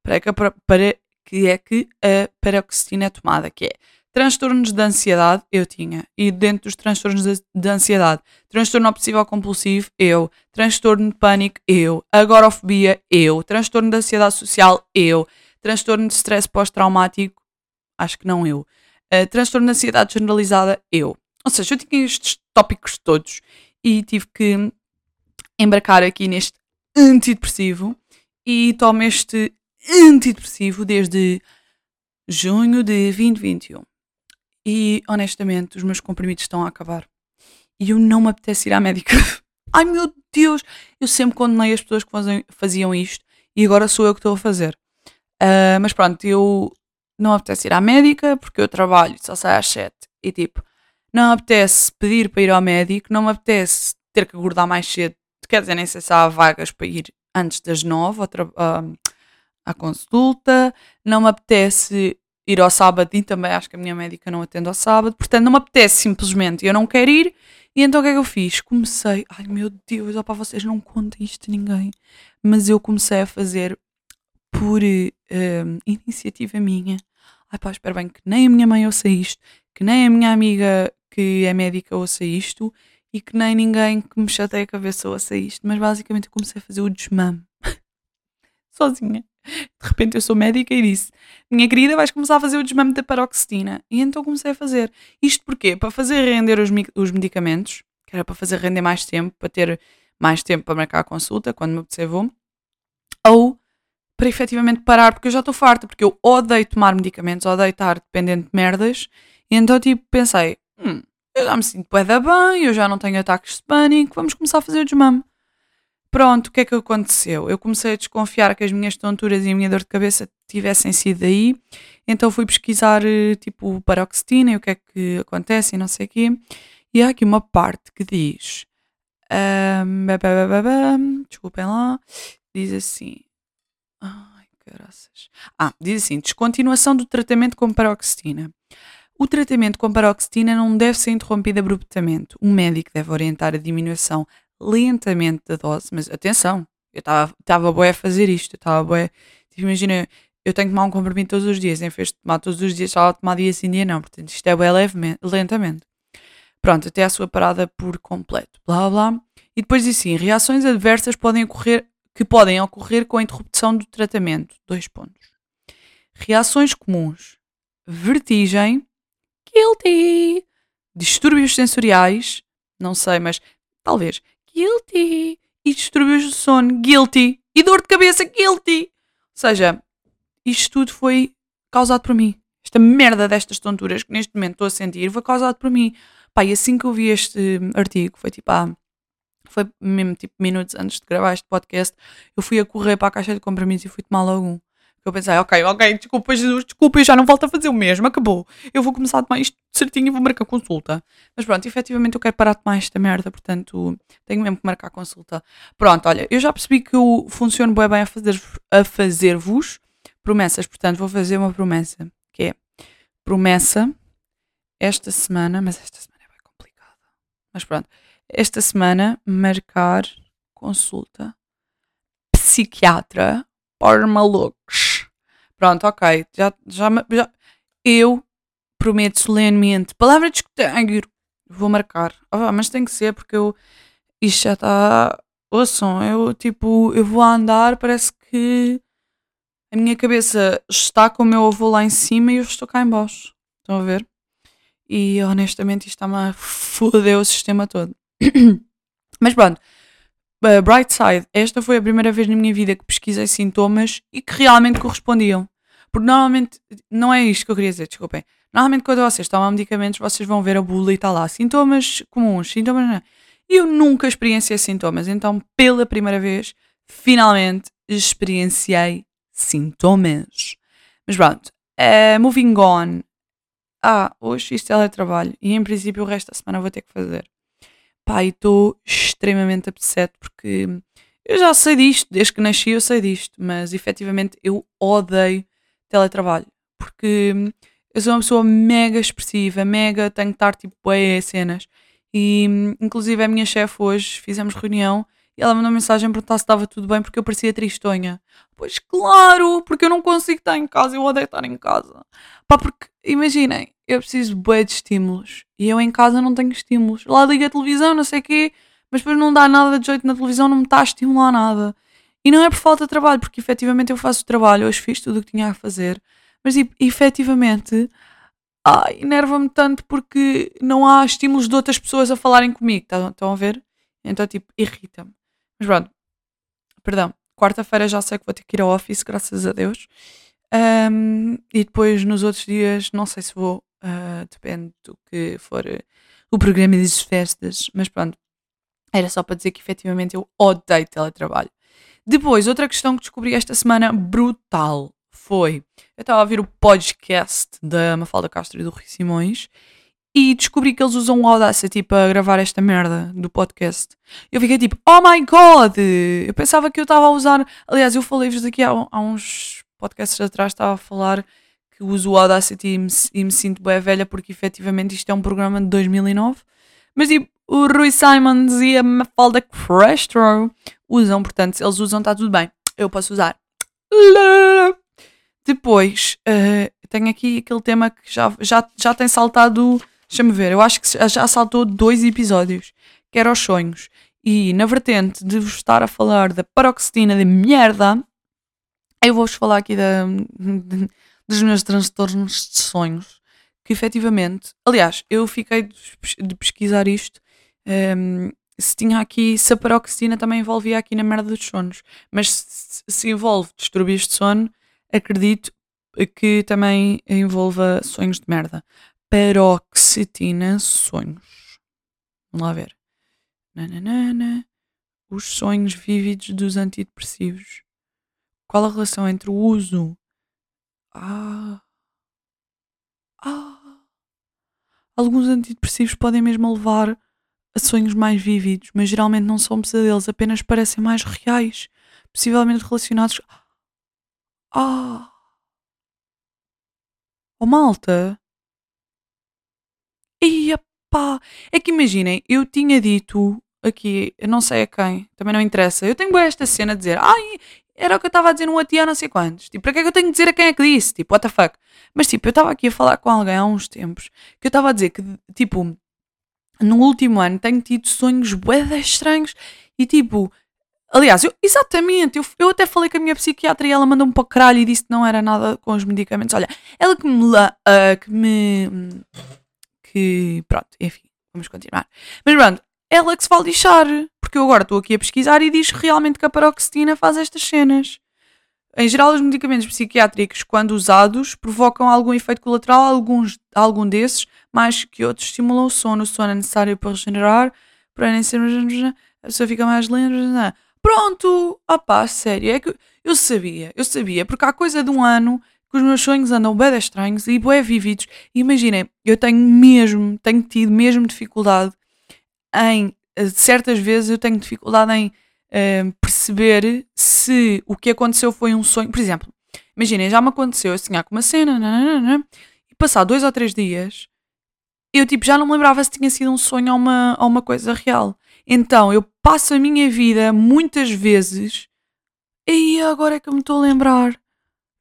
Para que, para, que é que a paroxetina é tomada, que é transtornos de ansiedade, eu tinha. E dentro dos transtornos de, de ansiedade, transtorno obsessivo compulsivo, eu. Transtorno de pânico, eu. Agorafobia, eu. Transtorno de ansiedade social, eu. Transtorno de stress pós-traumático, acho que não eu. Uh, transtorno de ansiedade generalizada, eu. Ou seja, eu tinha estes tópicos todos e tive que embarcar aqui neste antidepressivo e tomo este antidepressivo desde junho de 2021. E honestamente, os meus comprimidos estão a acabar. e eu não me apetece ir à médica. <laughs> Ai meu Deus! Eu sempre condenei as pessoas que faziam isto e agora sou eu que estou a fazer. Uh, mas pronto, eu não apetece ir à médica porque eu trabalho só saio às 7 e tipo, não me apetece pedir para ir ao médico, não me apetece ter que acordar mais cedo, quer dizer, nem sei se há vagas para ir antes das 9 uh, à consulta, não me apetece ir ao sábado e também acho que a minha médica não atende ao sábado, portanto não me apetece simplesmente, eu não quero ir. E então o que é que eu fiz? Comecei, ai meu Deus, ó para vocês não contem isto a ninguém, mas eu comecei a fazer por uh, iniciativa minha. Ai pá, espero bem que nem a minha mãe ouça isto, que nem a minha amiga que é médica ouça isto e que nem ninguém que me chateia a cabeça ouça isto, mas basicamente eu comecei a fazer o desmame. <laughs> Sozinha. De repente eu sou médica e disse: Minha querida, vais começar a fazer o desmame da paroxetina. E então comecei a fazer. Isto porquê? Para fazer render os, os medicamentos, que era para fazer render mais tempo, para ter mais tempo para marcar a consulta, quando me apetecer vou, ou para efetivamente parar, porque eu já estou farta, porque eu odeio tomar medicamentos, odeio estar dependente de merdas. E então, tipo, pensei: hum, eu já me sinto bem, eu já não tenho ataques de pânico, vamos começar a fazer o desmame. Pronto, o que é que aconteceu? Eu comecei a desconfiar que as minhas tonturas e a minha dor de cabeça tivessem sido daí, então fui pesquisar eh, tipo paroxetina e o que é que acontece e não sei o quê. E há aqui uma parte que diz. Um, desculpem lá. Diz assim. Ai, graças. Ah, diz assim: descontinuação do tratamento com paroxetina. O tratamento com paroxetina não deve ser interrompido abruptamente. O médico deve orientar a diminuição lentamente da dose, mas atenção, eu estava boé a fazer isto, eu estava boé. Tipo, imagina, eu tenho que tomar um comprimido todos os dias, em vez de tomar todos os dias, só tomar dia sim, dia não. Portanto, isto é levemente, lentamente. Pronto, até a sua parada por completo. Blá blá. E depois diz assim: reações adversas podem ocorrer, que podem ocorrer com a interrupção do tratamento. Dois pontos. Reações comuns: vertigem, guilty, distúrbios sensoriais, não sei, mas talvez guilty. E distúrbios do sono, guilty. E dor de cabeça, guilty. Ou seja, isto tudo foi causado por mim. Esta merda destas tonturas que neste momento estou a sentir foi causado por mim. Pá, e assim que eu vi este artigo, foi tipo, ah, foi mesmo tipo minutos antes de gravar este podcast, eu fui a correr para a caixa de compromisso e fui tomar logo um. Eu pensei, ok, ok, desculpa, Jesus, desculpa, eu já não volto a fazer o mesmo, acabou. Eu vou começar a tomar isto certinho e vou marcar consulta. Mas pronto, efetivamente eu quero parar de tomar esta merda, portanto tenho mesmo que marcar consulta. Pronto, olha, eu já percebi que eu funciono bem, bem a fazer-vos a fazer promessas, portanto vou fazer uma promessa, que é promessa esta semana, mas esta semana é bem complicada. Mas pronto, esta semana marcar consulta psiquiatra para malucos. Pronto, ok. Já, já, já, eu prometo solenemente, palavra de escuteiro, vou marcar. Oh, mas tem que ser porque eu. Isto já está. Ouçam, eu tipo, eu vou andar, parece que a minha cabeça está com o meu avô lá em cima e eu estou cá em baixo. Estão a ver? E honestamente isto está-me a foder o sistema todo. <coughs> Mas pronto, uh, bright side, esta foi a primeira vez na minha vida que pesquisei sintomas e que realmente correspondiam. Porque normalmente, não é isto que eu queria dizer, desculpem. Normalmente quando vocês tomam medicamentos, vocês vão ver a bula e está lá, sintomas comuns, sintomas não. Eu nunca experienciei sintomas, então pela primeira vez, finalmente experienciei sintomas. Mas pronto, uh, moving on. Ah, hoje fiz teletrabalho e em princípio o resto da semana vou ter que fazer. Pá, e estou extremamente upset porque eu já sei disto, desde que nasci eu sei disto, mas efetivamente eu odeio teletrabalho porque eu sou uma pessoa mega expressiva, mega, tenho que estar tipo bué cenas. E inclusive a minha chefe hoje fizemos reunião e ela mandou mensagem para perguntar se estava tudo bem porque eu parecia tristonha. Pois claro, porque eu não consigo estar em casa, eu odeio estar em casa. Pá, porque imaginem, eu preciso bué de estímulos e eu em casa não tenho estímulos. Lá ligo a televisão, não sei o quê, mas depois não dá nada de jeito na televisão, não me está a estimular nada. E não é por falta de trabalho, porque efetivamente eu faço o trabalho, hoje fiz tudo o que tinha a fazer, mas tipo, efetivamente, ai, enerva-me tanto porque não há estímulos de outras pessoas a falarem comigo, tá, estão a ver? Então, tipo, irrita-me. Mas pronto, perdão, quarta-feira já sei que vou ter que ir ao office, graças a Deus. Um, e depois nos outros dias, não sei se vou, uh, depende do que for o programa das festas, mas pronto, era só para dizer que efetivamente eu odeio teletrabalho. Depois, outra questão que descobri esta semana brutal foi: eu estava a ouvir o podcast da Mafalda Castro e do Rui Simões e descobri que eles usam o Audacity para gravar esta merda do podcast. Eu fiquei tipo, oh my god! Eu pensava que eu estava a usar. Aliás, eu falei-vos daqui há, há, uns podcasts atrás, estava a falar que uso o Audacity e me, e me sinto bem velha porque efetivamente isto é um programa de 2009. Mas tipo, o Rui Simons e a Mafalda Castro usam, portanto, se eles usam, está tudo bem. Eu posso usar. Depois, uh, tenho aqui aquele tema que já, já, já tem saltado. Deixa-me ver, eu acho que já saltou dois episódios, que era os sonhos. E na vertente de vos estar a falar da paroxetina de merda, eu vou-vos falar aqui da, dos meus transtornos de sonhos. Que efetivamente, aliás, eu fiquei de pesquisar isto um, se tinha aqui, se a paroxetina também envolvia aqui na merda dos sonhos. Mas se, se envolve distúrbios de sono, acredito que também envolva sonhos de merda. Paroxetina, sonhos. Vamos lá ver. Nananana. Os sonhos vívidos dos antidepressivos. Qual a relação entre o uso. Ah. Ah. Alguns antidepressivos podem mesmo levar a sonhos mais vívidos, mas geralmente não são pesadelos, apenas parecem mais reais, possivelmente relacionados. Ah! Oh malta! Ia! É que imaginem, eu tinha dito aqui, eu não sei a quem, também não interessa, eu tenho esta cena de dizer, ai, era o que eu estava a dizer no tia não sei quantos. Tipo, para que é que eu tenho de dizer a quem é que disse? Tipo, what the fuck? Mas tipo, eu estava aqui a falar com alguém há uns tempos que eu estava a dizer que, tipo, no último ano tenho tido sonhos bué estranhos e tipo, aliás, eu, exatamente, eu, eu até falei com a minha psiquiatra e ela mandou-me para o caralho e disse que não era nada com os medicamentos. Olha, ela que me, uh, que me, que, pronto, enfim, vamos continuar. Mas pronto, ela que se vai lixar, porque eu agora estou aqui a pesquisar e diz realmente que a paroxetina faz estas cenas. Em geral, os medicamentos psiquiátricos, quando usados, provocam algum efeito colateral, alguns, algum desses, mais que outros, estimulam o sono. O sono é necessário para regenerar, para nem ser. A pessoa fica mais lenta. Pronto! Opá, sério, é que eu sabia, eu sabia, porque há coisa de um ano que os meus sonhos andam bem estranhos e bem vívidos. E imaginem, eu tenho mesmo, tenho tido mesmo dificuldade em. Eh, certas vezes eu tenho dificuldade em uh, perceber se o que aconteceu foi um sonho. Por exemplo, imaginem, já me aconteceu eu sonhar com uma cena nananana, e passar dois ou três dias eu tipo já não me lembrava se tinha sido um sonho ou uma, ou uma coisa real. Então eu passo a minha vida muitas vezes e agora é que eu me estou a lembrar.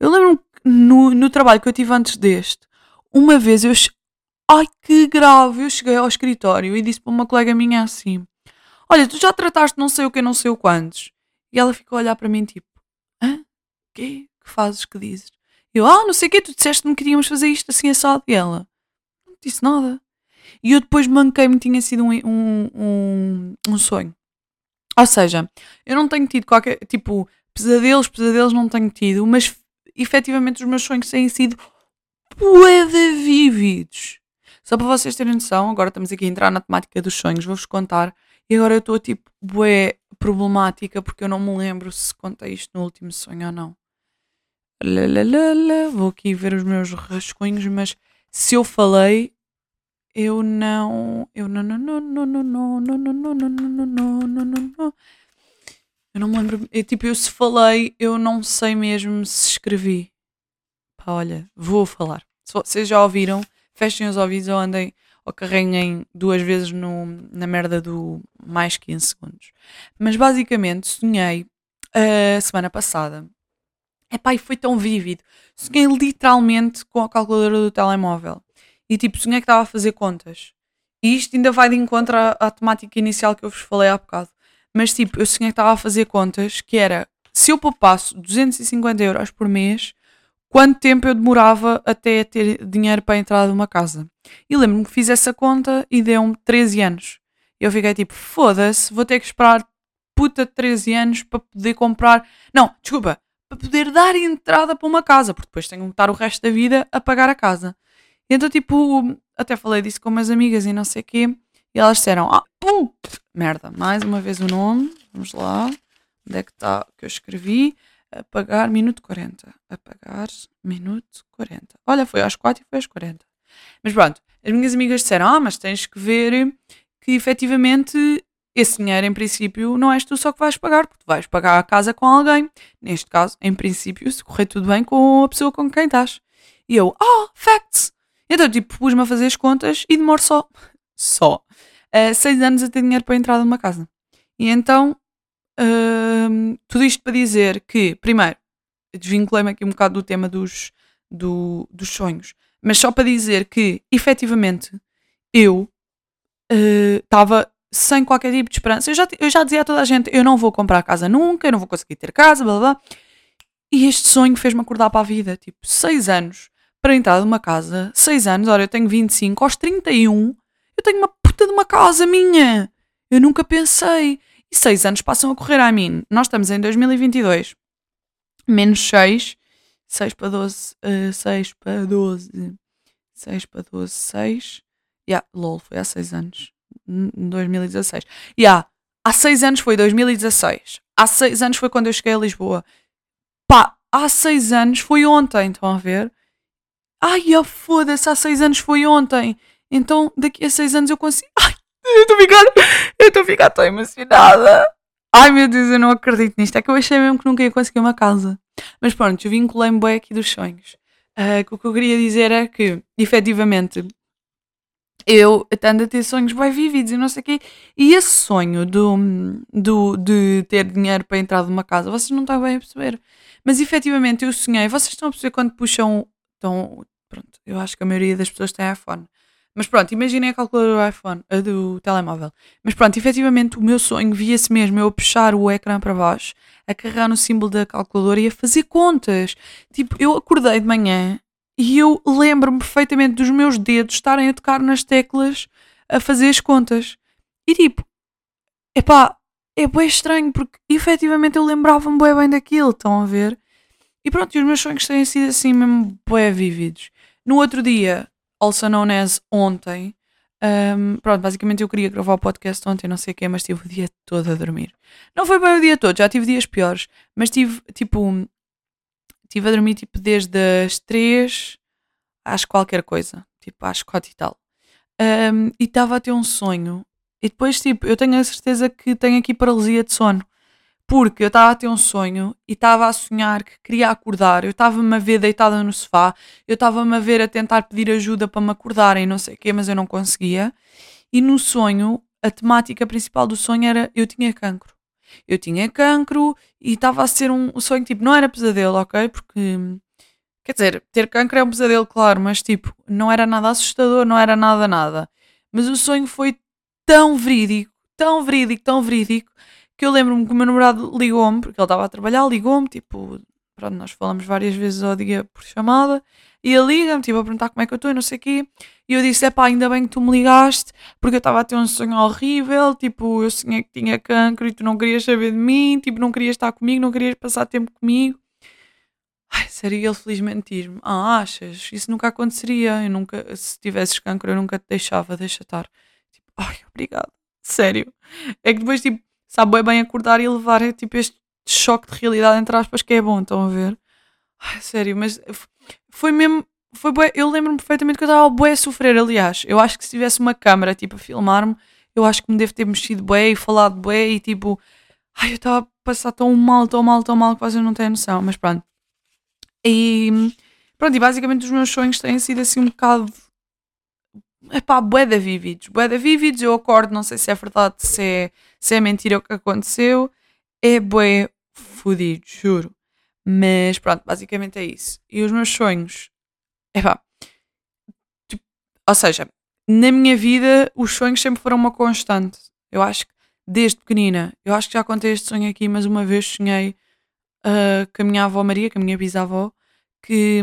Eu lembro-me no, no trabalho que eu tive antes deste, uma vez eu. Ai que grave! Eu cheguei ao escritório e disse para uma colega minha assim: Olha, tu já trataste não sei o que, não sei o quantos. E ela ficou a olhar para mim tipo: Hã? Quê? Que fazes? Que dizes? Eu, ah, não sei o quê, tu disseste-me que queríamos fazer isto assim assado. E ela: Não disse nada. E eu depois manquei-me, tinha sido um, um, um, um sonho. Ou seja, eu não tenho tido qualquer. Tipo, pesadelos, pesadelos não tenho tido, mas efetivamente os meus sonhos têm sido poeda vívidos. Só para vocês terem noção, agora estamos aqui a entrar na temática dos sonhos, vou-vos contar e agora eu estou tipo, bué problemática porque eu não me lembro se contei isto no último sonho ou não. Lalalala, vou aqui ver os meus rascunhos, mas se eu falei, eu não. Eu não. Não, não, não, não, não, não, não, não, não, não, não, não, não. Eu não me lembro. Eu, tipo, eu se falei, eu não sei mesmo se escrevi. Pá, olha, vou falar. Se vocês já ouviram, fechem os ouvidos ou andem ou carreguem duas vezes no, na merda do mais 15 segundos. Mas basicamente sonhei a semana passada. Epá, e foi tão vívido. Sonhei literalmente com a calculadora do telemóvel. E tipo, sonhei que estava a fazer contas. E isto ainda vai de encontro à, à temática inicial que eu vos falei há bocado. Mas tipo, eu sonhei que estava a fazer contas que era se eu poupasse 250 euros por mês, quanto tempo eu demorava até ter dinheiro para entrar numa casa. E lembro-me que fiz essa conta e deu-me 13 anos. Eu fiquei tipo, foda-se, vou ter que esperar puta de 13 anos para poder comprar. Não, desculpa, para poder dar entrada para uma casa, porque depois tenho que estar o resto da vida a pagar a casa. Então, tipo, até falei disso com umas amigas e não sei o quê. E elas disseram: Ah, pum, merda, mais uma vez o nome. Vamos lá. Onde é que está que eu escrevi? Apagar minuto 40. Apagar minuto 40. Olha, foi às 4 e foi às 40. Mas pronto, as minhas amigas disseram: Ah, mas tens que ver que efetivamente esse dinheiro, em princípio, não és tu só que vais pagar, porque tu vais pagar a casa com alguém. Neste caso, em princípio, se correr tudo bem com a pessoa com quem estás. E eu, oh, facts! Então, tipo, pus-me a fazer as contas e demoro só, <laughs> só, uh, seis anos a ter dinheiro para a entrada de uma casa. E então, uh, tudo isto para dizer que, primeiro, desvinculei-me aqui um bocado do tema dos, do, dos sonhos, mas só para dizer que, efetivamente, eu estava uh, sem qualquer tipo de esperança. Eu já, eu já dizia a toda a gente: eu não vou comprar casa nunca, eu não vou conseguir ter casa, blá blá. E este sonho fez-me acordar para a vida. Tipo, seis anos para entrar numa casa, seis anos, ora, eu tenho 25, aos 31, eu tenho uma puta de uma casa minha. Eu nunca pensei. E seis anos passam a correr a mim. Nós estamos em 2022. Menos 6. 6 para 12. Uh, 6 para 12. 6 para 12. 6. Yeah, lol, foi há 6 anos. 2016. Yeah, há 6 anos foi 2016. Há 6 anos foi quando eu cheguei a Lisboa. Pá, há 6 anos foi ontem, estão a ver? Ai, oh, foda-se, há 6 anos foi ontem. Então daqui a 6 anos eu consigo. Ai, eu estou a ficar. Eu estou ficar tão emocionada. Ai meu Deus, eu não acredito nisto. É que eu achei mesmo que nunca ia conseguir uma casa. Mas pronto, eu vinculei-me bem aqui dos sonhos. Uh, o que eu queria dizer é que, efetivamente, eu tendo a ter sonhos bem vívidos e não sei o quê. E esse sonho do, do, de ter dinheiro para entrar numa casa, vocês não estão bem a perceber. Mas efetivamente eu sonhei, vocês estão a perceber quando puxam. Então, pronto, eu acho que a maioria das pessoas tem iPhone. Mas pronto, imaginem a calculadora do iPhone, a do telemóvel. Mas pronto, efetivamente o meu sonho via-se mesmo eu puxar o ecrã para baixo, a carregar no símbolo da calculadora e a fazer contas. Tipo, eu acordei de manhã e eu lembro-me perfeitamente dos meus dedos estarem a tocar nas teclas a fazer as contas. E tipo, epá, é bem estranho porque efetivamente eu lembrava-me bem bem daquilo, estão a ver? E pronto, e os meus sonhos têm sido assim mesmo bem vívidos. No outro dia, also known as ontem, um, pronto, basicamente eu queria gravar o podcast ontem, não sei o quê, mas tive o dia todo a dormir. Não foi bem o dia todo, já tive dias piores, mas tive tipo Estive a dormir tipo desde as 3 às qualquer coisa, tipo às 4 e tal. Um, e estava a ter um sonho. E depois, tipo, eu tenho a certeza que tenho aqui paralisia de sono. Porque eu estava a ter um sonho e estava a sonhar que queria acordar. Eu estava-me a ver deitada no sofá. Eu estava-me a ver a tentar pedir ajuda para me acordar e não sei o quê, mas eu não conseguia. E no sonho, a temática principal do sonho era eu tinha cancro eu tinha cancro e estava a ser um sonho, tipo, não era pesadelo, ok? Porque, quer dizer, ter cancro é um pesadelo, claro, mas tipo, não era nada assustador, não era nada, nada. Mas o sonho foi tão verídico, tão verídico, tão verídico, que eu lembro-me que o meu namorado ligou-me, porque ele estava a trabalhar, ligou-me, tipo, pronto, nós falamos várias vezes ao dia por chamada, e ele liga-me, tipo, a perguntar como é que eu estou e não sei o quê. E eu disse: é pá, ainda bem que tu me ligaste, porque eu estava a ter um sonho horrível. Tipo, eu sonhei que tinha cancro e tu não querias saber de mim, tipo, não querias estar comigo, não querias passar tempo comigo. Ai, sério, ele felizmente diz-me: Ah, achas? Isso nunca aconteceria. Eu nunca, se tivesses cancro, eu nunca te deixava, deixa estar. Tipo, ai, obrigado. Sério. É que depois, tipo, sabe bem acordar e levar é, tipo, este choque de realidade, entre aspas, que é bom, estão a ver? Ai, sério, mas foi mesmo. Foi bué, eu lembro-me perfeitamente que eu estava bué a sofrer, aliás. Eu acho que se tivesse uma câmera, tipo, a filmar-me, eu acho que me devo ter mexido bué e falado bué e tipo. Ai, eu estava a passar tão mal, tão mal, tão mal que quase não tenho noção, mas pronto. E pronto, e basicamente os meus sonhos têm sido assim um bocado. Epá, bué da vívidos. Bué da vívidos, eu acordo, não sei se é verdade, se é, se é mentira o que aconteceu. É bué fodido, juro. Mas pronto, basicamente é isso. E os meus sonhos. É pá. Tipo, ou seja, na minha vida os sonhos sempre foram uma constante. Eu acho que desde pequenina, eu acho que já contei este sonho aqui, mas uma vez sonhei uh, com a minha avó Maria, com a minha bisavó, que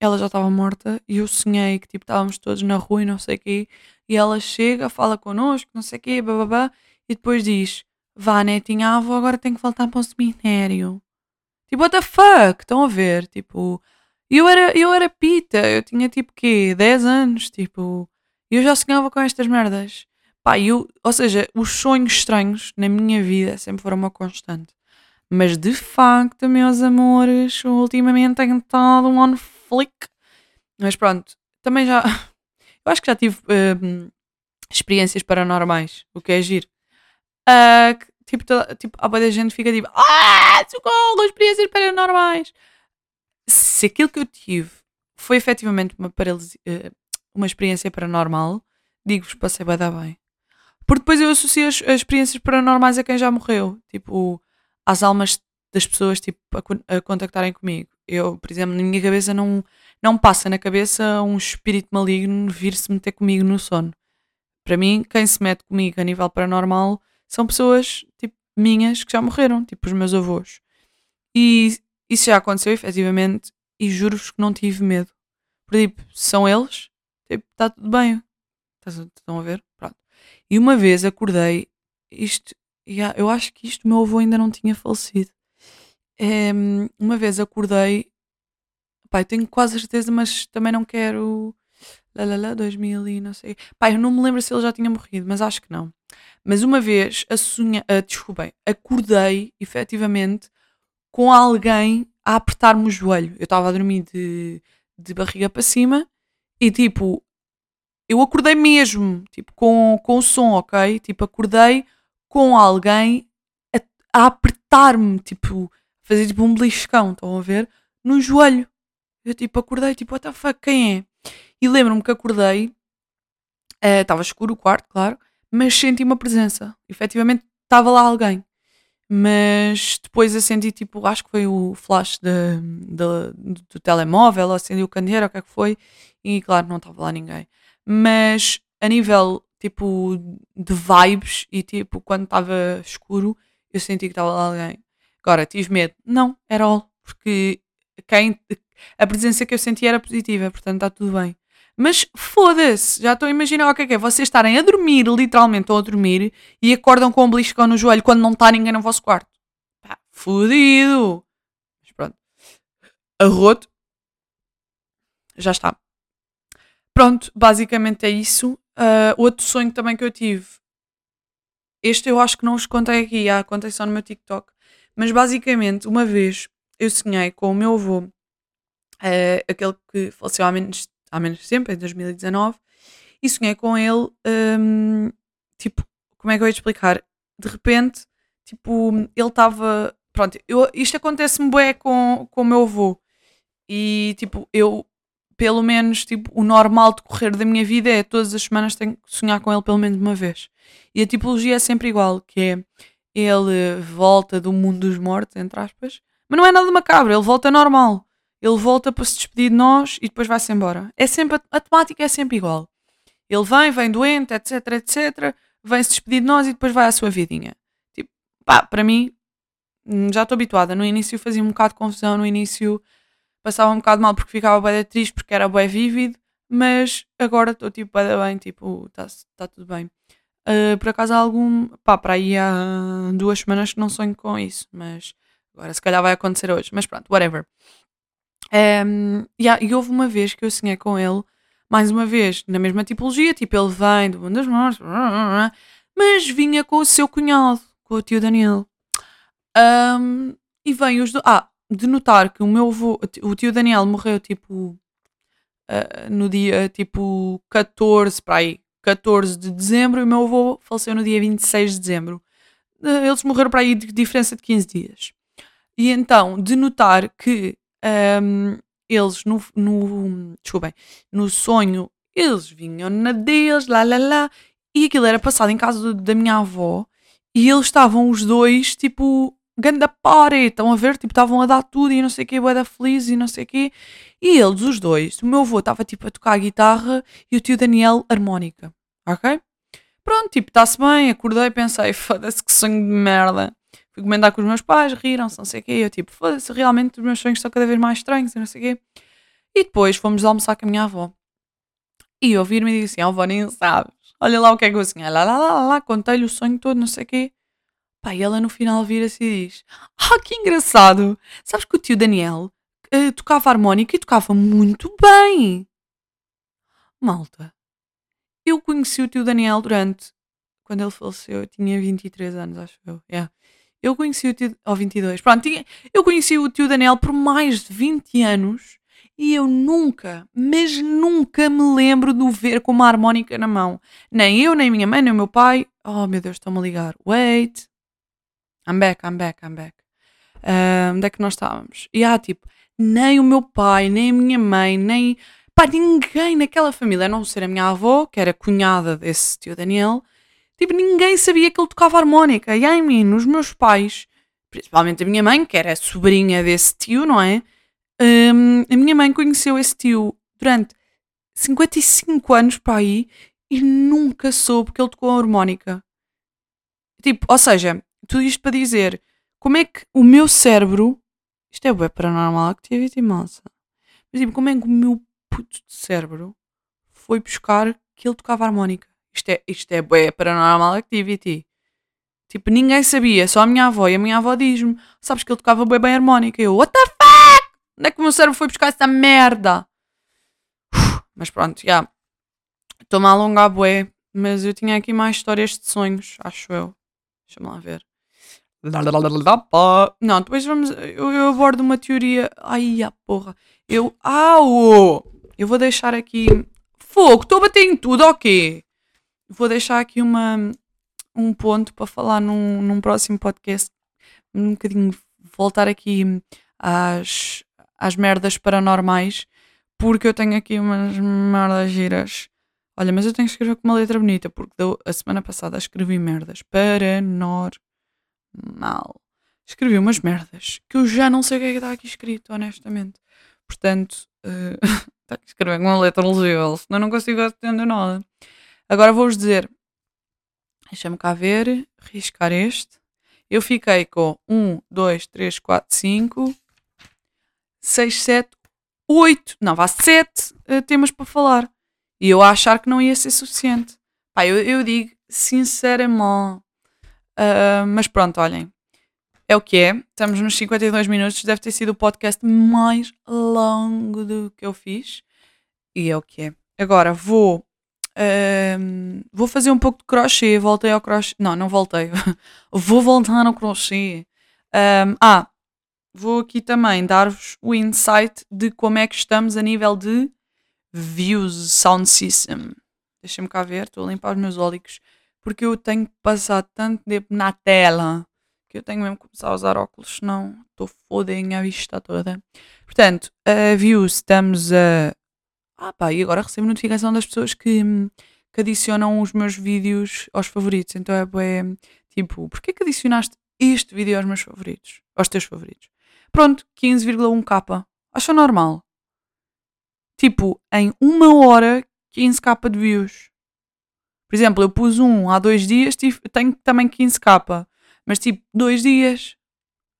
ela já estava morta e eu sonhei que tipo estávamos todos na rua e não sei o quê, e ela chega, fala connosco, não sei o quê, bababá, e depois diz: Vá, netinha, a avó agora tem que voltar para o cemitério. Tipo, what the fuck? Estão a ver? Tipo, eu era, eu era pita, eu tinha tipo quê? 10 anos, tipo, eu já sonhava com estas merdas. Pá, eu, ou seja, os sonhos estranhos na minha vida sempre foram uma constante. Mas de facto, meus amores, ultimamente tenho estado um on flick. Mas pronto, também já. <laughs> Eu acho que já tive hum, experiências paranormais, o que é giro. Uh, tipo, toda, tipo, a boa da gente fica tipo, ah, socorro, experiências paranormais. Se aquilo que eu tive foi efetivamente uma, paralisia, uh, uma experiência paranormal, digo-vos, passei bem dar bem. Porque depois eu associo as, as, experiências paranormais a quem já morreu, tipo, às almas das pessoas tipo, a, a contactarem comigo. Eu, por exemplo, na minha cabeça não, não passa na cabeça um espírito maligno vir-se meter comigo no sono. Para mim, quem se mete comigo a nível paranormal são pessoas tipo minhas que já morreram, tipo os meus avós. E isso já aconteceu efetivamente e juro-vos que não tive medo. Porque tipo, são eles, tipo, está tudo bem. Estão a ver? Pronto. E uma vez acordei, isto, eu acho que isto, meu avô ainda não tinha falecido. É, uma vez acordei, pai, tenho quase certeza, mas também não quero Lalala, 2000 e não sei. Pai, eu não me lembro se ele já tinha morrido, mas acho que não. Mas uma vez, a sonha, uh, desculpem, acordei efetivamente com alguém a apertar-me o joelho. Eu estava a dormir de, de barriga para cima e tipo, eu acordei mesmo, tipo, com, com o som, ok? Tipo, acordei com alguém a, a apertar-me, tipo, fazer tipo um beliscão, estão a ver? No joelho. Eu tipo, acordei, tipo, what the fuck, quem é? E lembro-me que acordei, eh, estava uh, escuro o quarto, claro, mas senti uma presença. Efetivamente estava lá alguém. Mas depois acendi, tipo, acho que foi o flash de, de, do telemóvel, acendi o candeeiro, o que é que foi, e claro, não estava lá ninguém. Mas a nível, tipo, de vibes e, tipo, quando estava escuro, eu senti que estava lá alguém. Agora, tive medo. Não, era all. Porque quem, a presença que eu senti era positiva, portanto está tudo bem. Mas foda-se, já estou a imaginar o que é que é. Vocês estarem a dormir, literalmente estão a dormir, e acordam com um beliscão no joelho quando não está ninguém no vosso quarto. Pá, fodido. Mas pronto. Arroto. Já está. Pronto, basicamente é isso. Uh, outro sonho também que eu tive. Este eu acho que não os contei aqui, ah, contei só no meu TikTok. Mas basicamente, uma vez eu sonhei com o meu avô, uh, aquele que faleceu há menos há menos tempo, em 2019, e sonhei com ele, um, tipo, como é que eu ia explicar? De repente, tipo, ele estava. Pronto, eu, isto acontece-me bem com, com o meu avô. E, tipo, eu, pelo menos, tipo, o normal decorrer da minha vida é todas as semanas tenho que sonhar com ele pelo menos uma vez. E a tipologia é sempre igual, que é ele volta do mundo dos mortos, entre aspas, mas não é nada macabro, ele volta normal ele volta para se despedir de nós e depois vai-se embora. É sempre, a temática é sempre igual. Ele vem, vem doente, etc, etc, vem se despedir de nós e depois vai à sua vidinha. Tipo, pá, para mim, hum, já estou habituada. No início fazia um bocado de confusão, no início passava um bocado mal porque ficava bem triste porque era bem vívido, mas agora estou tipo bem, bem tipo, está tá tudo bem. Uh, por acaso há algum, pá, para aí há duas semanas que não sonho com isso, mas agora se calhar vai acontecer hoje, mas pronto, whatever. Um, yeah, e houve uma vez que eu sonhei com ele, mais uma vez, na mesma tipologia, tipo, ele vem do mundo das mortes, mas vinha com o seu cunhado, com o tio Daniel. Um, e vem os dois. Ah, de notar que o meu avô, o tio Daniel morreu tipo uh, no dia tipo 14, para aí, 14 de dezembro, e o meu avô faleceu no dia 26 de dezembro. Uh, eles morreram para aí de diferença de 15 dias. E então, de notar que um, eles no, no, desculpem, no sonho, eles vinham na deles, lá, lá, lá, e aquilo era passado em casa do, da minha avó, e eles estavam os dois, tipo, ganda party, estão a ver, tipo, estavam a dar tudo e não sei o que, boeda feliz e não sei o que, e eles, os dois, o meu avô estava, tipo, a tocar a guitarra e o tio Daniel harmónica, ok? Pronto, tipo, está-se bem, acordei, pensei, foda-se que sonho de merda fui comentar com os meus pais, riram-se, não sei o quê. Eu tipo, foda-se, realmente os meus sonhos estão cada vez mais estranhos, não sei o quê. E depois fomos almoçar com a minha avó. E eu me e disse assim, avó, nem sabes. Olha lá o que é que eu sonhei. Lá, lá, lá, lá, contei-lhe o sonho todo, não sei o quê. Pá, e ela no final vira-se e diz, ah, que engraçado. Sabes que o tio Daniel uh, tocava harmónica e tocava muito bem. Malta, eu conheci o tio Daniel durante. Quando ele faleceu, eu tinha 23 anos, acho eu. Yeah. Eu conheci o tio. Ou 22. Pronto, tinha, eu conheci o tio Daniel por mais de 20 anos e eu nunca, mas nunca me lembro de o ver com uma harmónica na mão. Nem eu, nem minha mãe, nem o meu pai. Oh meu Deus, estão-me a ligar. Wait. I'm back, I'm back, I'm back. Uh, onde é que nós estávamos? E ah, tipo, nem o meu pai, nem a minha mãe, nem. Pá, ninguém naquela família, a não ser a minha avó, que era cunhada desse tio Daniel, tipo, ninguém sabia que ele tocava harmónica. E a mim, os meus pais, principalmente a minha mãe, que era sobrinha desse tio, não é? Um, a minha mãe conheceu esse tio durante 55 anos para aí e nunca soube que ele tocou a harmónica. Tipo, ou seja, tudo isto para dizer como é que o meu cérebro. Isto é web paranormal activity, moça. Mas tipo, como é que o meu puto de cérebro foi buscar que ele tocava harmónica? Isto é, isto é web paranormal activity. Tipo, ninguém sabia, só a minha avó. E a minha avó diz-me: Sabes que ele tocava bem bem harmónica? E eu, what the fuck? Onde é que o meu cérebro foi buscar essa merda? Mas pronto, já. Yeah. Estou-me a alongar, bué. Mas eu tinha aqui mais histórias de sonhos, acho eu. Deixa-me lá ver. Não, depois vamos. Eu, eu abordo uma teoria. Ai, a porra. Eu. Au! Eu vou deixar aqui. Fogo, estou a bater em tudo, ok. Vou deixar aqui uma, um ponto para falar num, num próximo podcast. Um bocadinho voltar aqui às, às merdas paranormais. Porque eu tenho aqui umas merdas giras. Olha, mas eu tenho que escrever com uma letra bonita. Porque a semana passada escrevi merdas paranormais mal. Escrevi umas merdas que eu já não sei o que é que está aqui escrito, honestamente. Portanto, uh, está aqui escrever com uma letra legível, senão não consigo entender nada. Agora vou-vos dizer. Deixa-me cá ver. Riscar este. Eu fiquei com 1, 2, 3, 4, 5, 6, 7, 8. Não, vá 7 uh, temas para falar. E eu a achar que não ia ser suficiente. Pá, eu, eu digo sinceramente Uh, mas pronto, olhem. É o que é. Estamos nos 52 minutos. Deve ter sido o podcast mais longo do que eu fiz. E é o que é. Agora vou. Vou fazer um pouco de crochê. Voltei ao crochê. Não, não voltei. <laughs> vou voltar ao crochê. Ah, vou aqui também dar-vos o insight de como é que estamos a nível de views sound system. Deixem-me cá ver. Estou a limpar os meus óleos porque eu tenho que passar tanto tempo na tela que eu tenho mesmo que começar a usar óculos, senão estou em a vista toda. Portanto, a views estamos a. Ah pá, e agora recebo notificação das pessoas que, que adicionam os meus vídeos aos favoritos. Então é bem, tipo, porquê que adicionaste este vídeo aos meus favoritos? Aos teus favoritos? Pronto, 15,1k. Acho normal. Tipo, em uma hora, 15k de views. Por exemplo, eu pus um há dois dias, tive, tenho também 15k. Mas tipo, dois dias.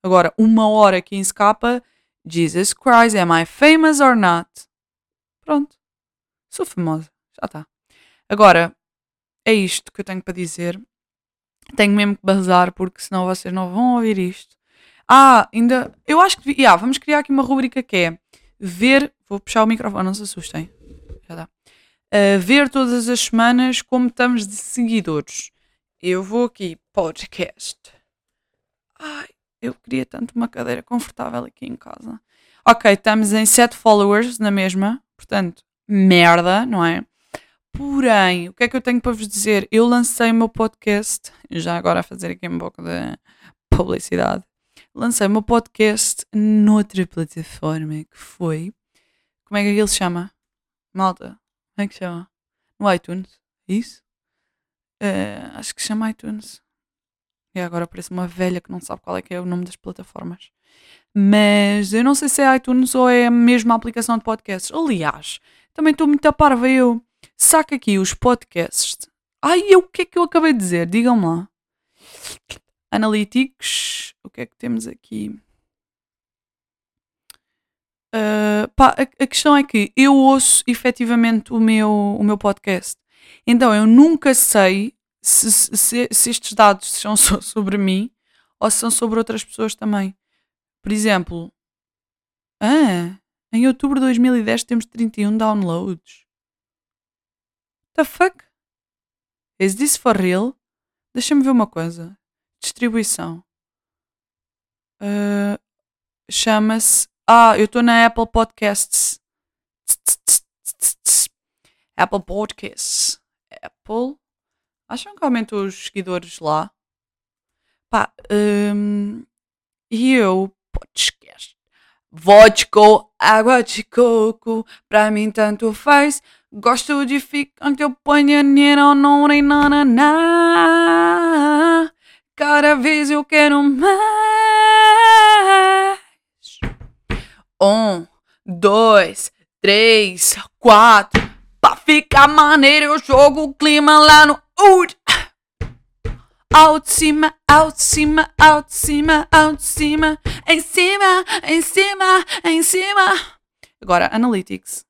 Agora, uma hora 15k. Jesus Christ, am I famous or not? Pronto. Sou famosa. Já está. Agora, é isto que eu tenho para dizer. Tenho mesmo que bazar porque senão vocês não vão ouvir isto. Ah, ainda. Eu acho que. Yeah, vamos criar aqui uma rubrica que é ver. Vou puxar o microfone, não se assustem. Já dá a ver todas as semanas como estamos de seguidores. Eu vou aqui, podcast. Ai, eu queria tanto uma cadeira confortável aqui em casa. Ok, estamos em 7 followers na mesma, portanto, merda, não é? Porém, o que é que eu tenho para vos dizer? Eu lancei o meu podcast, já agora a fazer aqui um pouco de publicidade. Lancei o meu podcast noutra plataforma que foi. Como é que ele se chama? Malta, como é que chama? No iTunes. É isso? Uh, acho que chama iTunes. E agora parece uma velha que não sabe qual é que é o nome das plataformas. Mas eu não sei se é iTunes ou é a mesma aplicação de podcasts. Aliás, também estou muito a parva eu. Saca aqui os podcasts. Ai, o que é que eu acabei de dizer? Digam-me lá. Analytics. O que é que temos aqui? Uh, pá, a, a, questão é que eu ouço efetivamente o meu, o meu podcast. Então eu nunca sei se, se, se estes dados são sobre mim ou se são sobre outras pessoas também. Por exemplo, ah, em outubro de 2010 temos 31 downloads. The fuck? Is this for real? Deixa-me ver uma coisa. Distribuição. Uh, Chama-se. Ah, eu estou na Apple Podcasts. Apple Podcasts. Apple. Acham que aumentou os seguidores lá? Pá, um, e eu, podcast. Vodka, água de coco, pra mim tanto faz. Gosto de ficar que eu ponha dinheiro nem nada. Cada vez eu quero mais. Um, dois, três, quatro. Pra ficar maneiro eu jogo o clima lá no Out de cima, out cima, out cima, out cima, em cima, em cima, em cima. Agora, Analytics.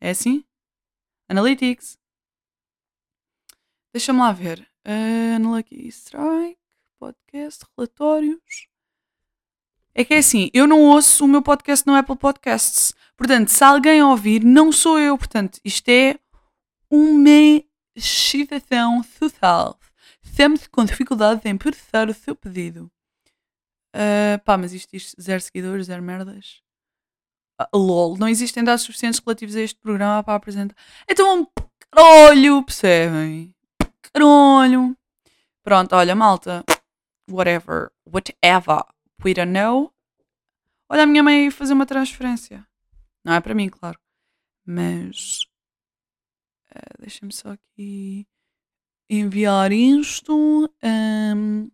É assim? Analytics. Deixa-me lá ver. Uh, Strike, podcast, relatórios. É que é assim, eu não ouço o meu podcast no Apple Podcasts. Portanto, se alguém ouvir, não sou eu. Portanto, isto é uma excitação total. Sempre com dificuldade em processar o seu pedido. Uh, pá, mas isto diz zero seguidores, zero merdas. Uh, LOL, não existem dados suficientes relativos a este programa para apresentar. Então, caralho, percebem? Caralho. Pronto, olha, malta. Whatever. Whatever. We don't know. Olha a minha mãe fazer uma transferência. Não é para mim, claro. Mas. Uh, Deixa-me só aqui enviar isto. Um...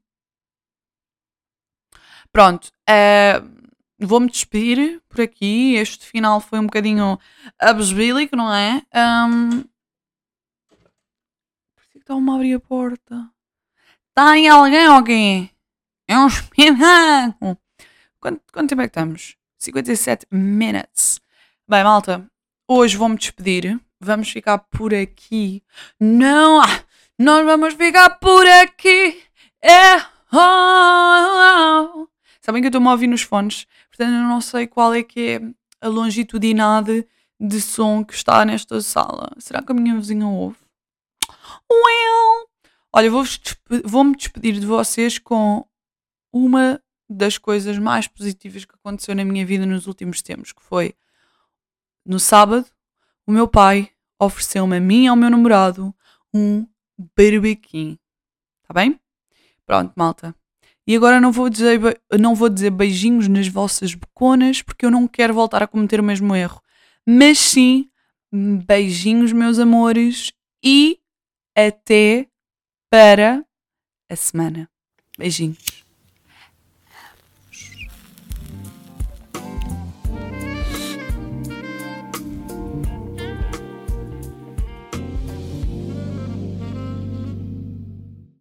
Pronto. Uh, Vou-me despedir por aqui. Este final foi um bocadinho abesbílico, não é? Um... Por que está-me a abrir a porta? Está aí alguém alguém? É um <laughs> espetáculo! Quanto, quanto tempo é que estamos? 57 minutes. Bem, malta, hoje vou-me despedir. Vamos ficar por aqui. Não! Ah, nós vamos ficar por aqui. É. Oh, oh. Sabem que eu estou-me a ouvir nos fones, portanto eu não sei qual é que é a longitudinade de som que está nesta sala. Será que a minha vizinha ouve? Well. Olha, vou-me vou despedir de vocês com uma das coisas mais positivas que aconteceu na minha vida nos últimos tempos, que foi no sábado, o meu pai ofereceu-me a mim e ao meu namorado um barbequim. Tá bem? Pronto, malta. E agora não vou, dizer, não vou dizer beijinhos nas vossas boconas porque eu não quero voltar a cometer o mesmo erro. Mas sim, beijinhos, meus amores, e até para a semana. Beijinhos.